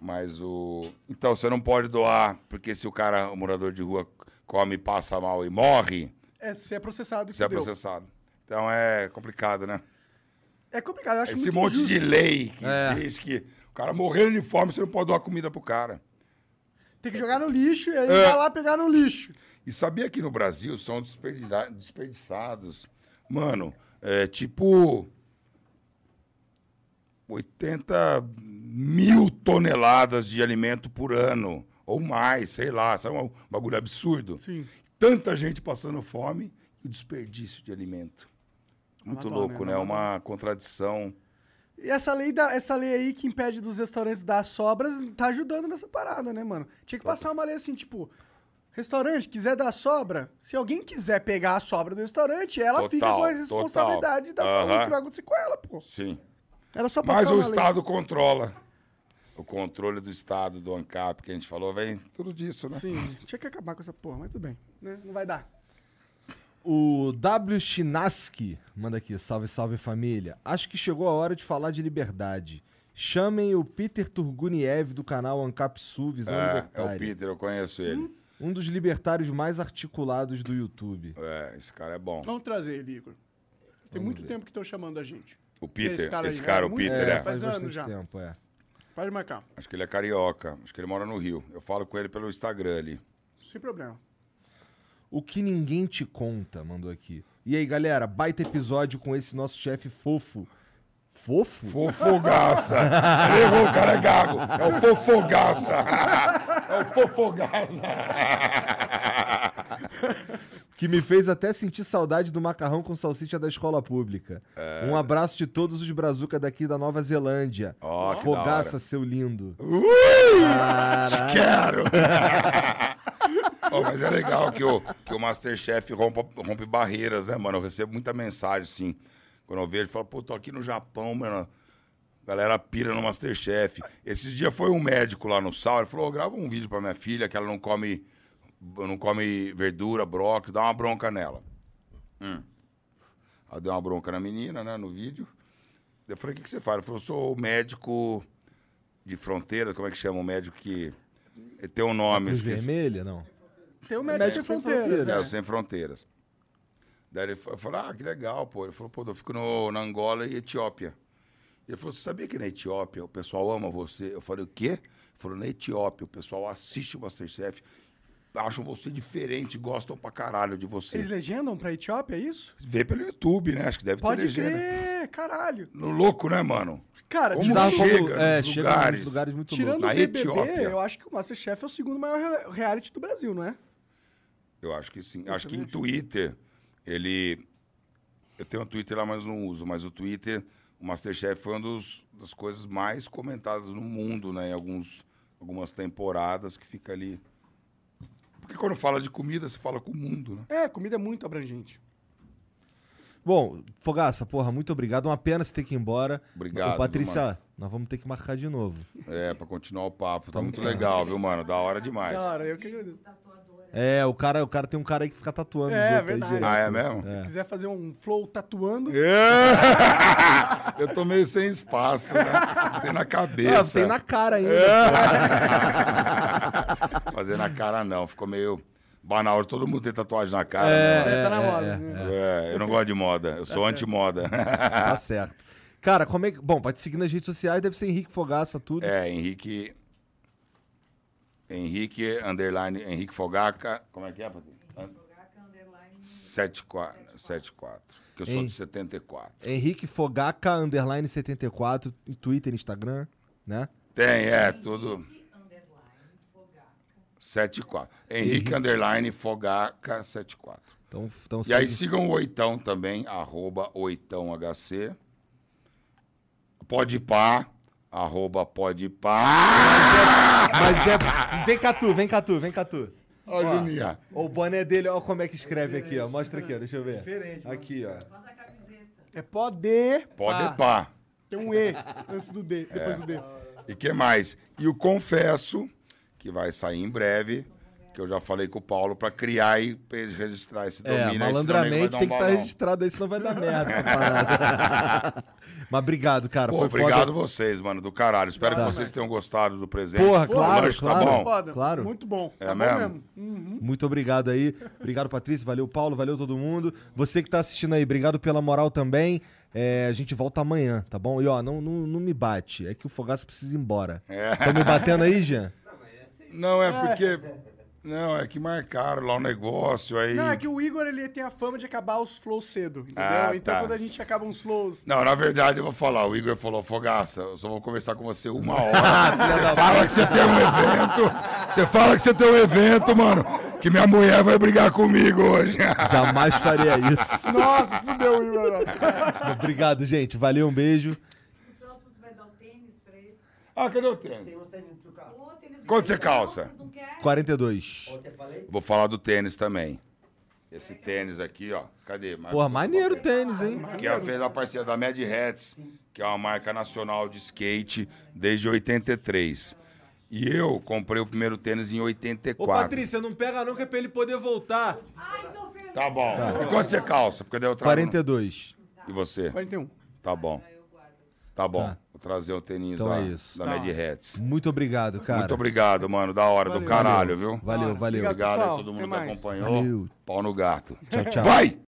Mas o. Então, você não pode doar, porque se o cara, o morador de rua, come, passa mal e morre, É, se é processado, você é processado. Então é complicado, né? É complicado, eu acho Esse muito monte injusto. de lei que É. diz que o cara morrendo de fome, você não pode doar comida pro cara. Tem que jogar no lixo e aí É. vai lá pegar no lixo. E sabia que no Brasil são desperdiça- desperdiçados, mano, é tipo 80 mil toneladas de alimento por ano, ou mais, sei lá, sabe um bagulho absurdo? Sim. Tanta gente passando fome e o desperdício de alimento. Muito Uma dó, louco, né? né? Uma contradição. E essa lei, da, essa lei aí que impede dos restaurantes dar sobras tá ajudando nessa parada, né, mano? Tinha que passar uma lei assim, tipo, restaurante quiser dar sobra, se alguém quiser pegar a sobra do restaurante, ela fica Total, com a responsabilidade da total. saúde Aham. que vai acontecer com ela, pô. Sim. Era só passar Mas o uma lei. Estado controla. O controle do Estado, do ANCAP, que a gente falou, vem tudo disso, né? Sim, tinha que acabar com essa porra, mas tudo bem, né? Não vai dar. O W. Chinaski manda aqui, salve, salve família. Acho que chegou a hora de falar de liberdade. Chamem o Peter Turguniev do canal Ancap Sul, Visão É, é o Libertária. Peter, eu conheço ele. Um dos libertários mais articulados do YouTube. É, esse cara é bom. Vamos trazer ele, Igor. Tem Vamos muito ver. tempo que estão chamando a gente. O Peter, Esse cara esse aí, cara, é o muito- Peter, É, é. faz faz anos já. tempo, é. Pode marcar, Acho que ele é carioca. Acho que ele mora no Rio. Eu falo com ele pelo Instagram ali. sem problema. O que ninguém te conta, mandou aqui. E aí, galera, baita episódio com esse nosso chefe fofo. Fofo? Fofogaça. Errou, o cara é gago. É o fofogaça. É o fofogaça. Que me fez até sentir saudade do macarrão com salsicha da escola pública. É. Um abraço de todos os brazuca daqui da Nova Zelândia. Da Fogaça, seu lindo. Te quero. Ó, mas é legal que o, que o Masterchef rompa, rompe barreiras, né, mano? Eu recebo muita mensagem, assim. Quando eu vejo, eu falo, pô, tô aqui no Japão, mano. Galera pira no Masterchef. Esses dias foi um médico lá no Sal, ele falou, "Ô, grava um vídeo pra minha filha que ela não come, não come verdura, brócolis, dá uma bronca nela. Hum. Aí deu uma bronca na menina, né, no vídeo. Eu falei, o que, que você faz? Ele falou, eu sou médico de fronteira, como é que chama o médico que... Ele tem um nome, Cruz esqueci. Vermelha, não. Tem o Médico, Médico Sem Sem Fronteiras. Fronteiras. É, né? o Sem Fronteiras. Daí ele fa- eu falei, ah, que legal, pô. Ele falou, pô, eu fico no, na Angola e Etiópia. Ele falou, você sabia que na Etiópia o pessoal ama você? Eu falei, o quê? Ele falou, na Etiópia o pessoal assiste o Masterchef, acham você diferente, gostam pra caralho de você. Eles legendam pra Etiópia, é isso? Vê pelo YouTube, né? Acho que deve ter Pode legenda. crer, caralho. No louco, né, mano? Cara, Como chega como- é, nos chega lugares. nos lugares muito tirando loucos. o Na BBB, Etiópia. eu acho que o Masterchef é o segundo maior re- reality do Brasil, não é? Eu acho que sim. Eu acho que em Twitter, ele. Eu tenho um Twitter lá, mas não uso. Mas o Twitter, o Masterchef foi uma dos, das coisas mais comentadas no mundo, né? Em alguns, algumas temporadas que fica ali. Porque quando fala de comida, você fala com o mundo, né? É, comida é muito abrangente. Bom, Fogaça, porra, muito obrigado. Uma pena você ter que ir embora. Obrigado, Ô, Patrícia, mano. nós vamos ter que marcar de novo. É, pra continuar o papo. Tá Vamos muito tá. legal, viu, mano? Da hora demais. Cara, eu que agradeço. É, o cara, o cara tem um cara aí que fica tatuando É, os outros aí verdade. direto. Ah, é mesmo? Se quiser fazer um flow tatuando, Eu tô meio sem espaço, né? Tem na Ah, cabeça. tem na cara ainda. Fazer na cara não, ficou meio banal. Todo mundo tem tatuagem na cara. É, né? tá na é, moda. é, né? É, eu não gosto de moda, eu sou anti-moda. Tá certo. Cara, como é que. Bom, pra te seguir nas redes sociais deve ser Henrique Fogaça, tudo. É, Henrique. Henrique, underline, Henrique Fogaca. Como é que é, Patrícia? 74. 74. Que eu sou Hein? de 74. Henrique Fogaca, underline 74, em Twitter, Instagram, né? Tem, é, tudo. 74. Henrique, underline, Fogaca, 74. Então, então E aí sigam o Oitão também, arroba OitãoHC. Pode pá, arroba pode pá. Mas é. Vem cá tu, vem cá tu, vem cá tu. Ó, Juninha. O boné dele, ó como é que escreve aqui, ó. Mostra aqui, ó. Deixa eu ver. Aqui, ó. É poder. Pode pá. Tem um E antes do D, depois do D. E que mais? E o Confesso, que vai sair em breve, que eu já falei com o Paulo, pra criar e pra ele registrar esse domínio. É, aí, senão o nego vai malandramente dar um tem que estar balão. registrado aí, senão vai dar merda essa parada. Mas obrigado, cara. Pô, foi obrigado foda. vocês, mano, do caralho. Espero Tá. que vocês tenham gostado do presente. Porra, claro, lanche claro. Tá bom? Foda. Claro. Muito bom. É tá mesmo? bom mesmo. Uhum. Muito obrigado aí. Obrigado, Patrícia. Valeu, Paulo. Valeu todo mundo. Você que tá assistindo aí, obrigado pela moral também. É, a gente volta amanhã, tá bom? E ó, não, não, não me bate. É que o Fogaça precisa ir embora. É. Tá me batendo aí, Jean? Não, é porque. Não, é que marcaram lá o negócio aí. Não, é que o Igor ele tem a fama de acabar os flows cedo, entendeu? Ah, então tá. quando a gente acaba uns flows. Não, na verdade, eu vou falar. O Igor falou, Fogaça, eu só vou conversar com você uma hora. você fala que você tem um evento. Você fala que você tem um evento, mano. Que minha mulher vai brigar comigo hoje. Jamais faria isso. Nossa, fudeu o Igor. Obrigado, gente. Valeu, um beijo. O próximo você vai dar o tênis pra ele. ah, cadê o tênis? Tem uns tênis do carro. Ô, Quanto você calça? vocês não querem? 42. Ontem eu falei? Vou falar do tênis também. Esse tênis aqui, ó. Cadê? Marca Porra, maneiro o tênis, hein? Que ela fez a parceria da Mad Hats, que é uma marca nacional de skate desde 83. E eu comprei o primeiro tênis em Ô, 84. Patrícia, não pega não que é pra ele poder voltar. Ai, tô feliz. Tá bom. E quanto você calça? Porque daí eu trago... 42. E você? 41. Tá bom. Tá bom. Tá. Trazer o tênis Então da, é isso. da Tá. Mad Hats. Muito obrigado, cara. Muito obrigado, mano. Da hora, do Valeu. caralho, viu? Valeu, valeu. Obrigado, Obrigado a todo mundo que acompanhou. Valeu. Pau no gato. Tchau, tchau. Vai!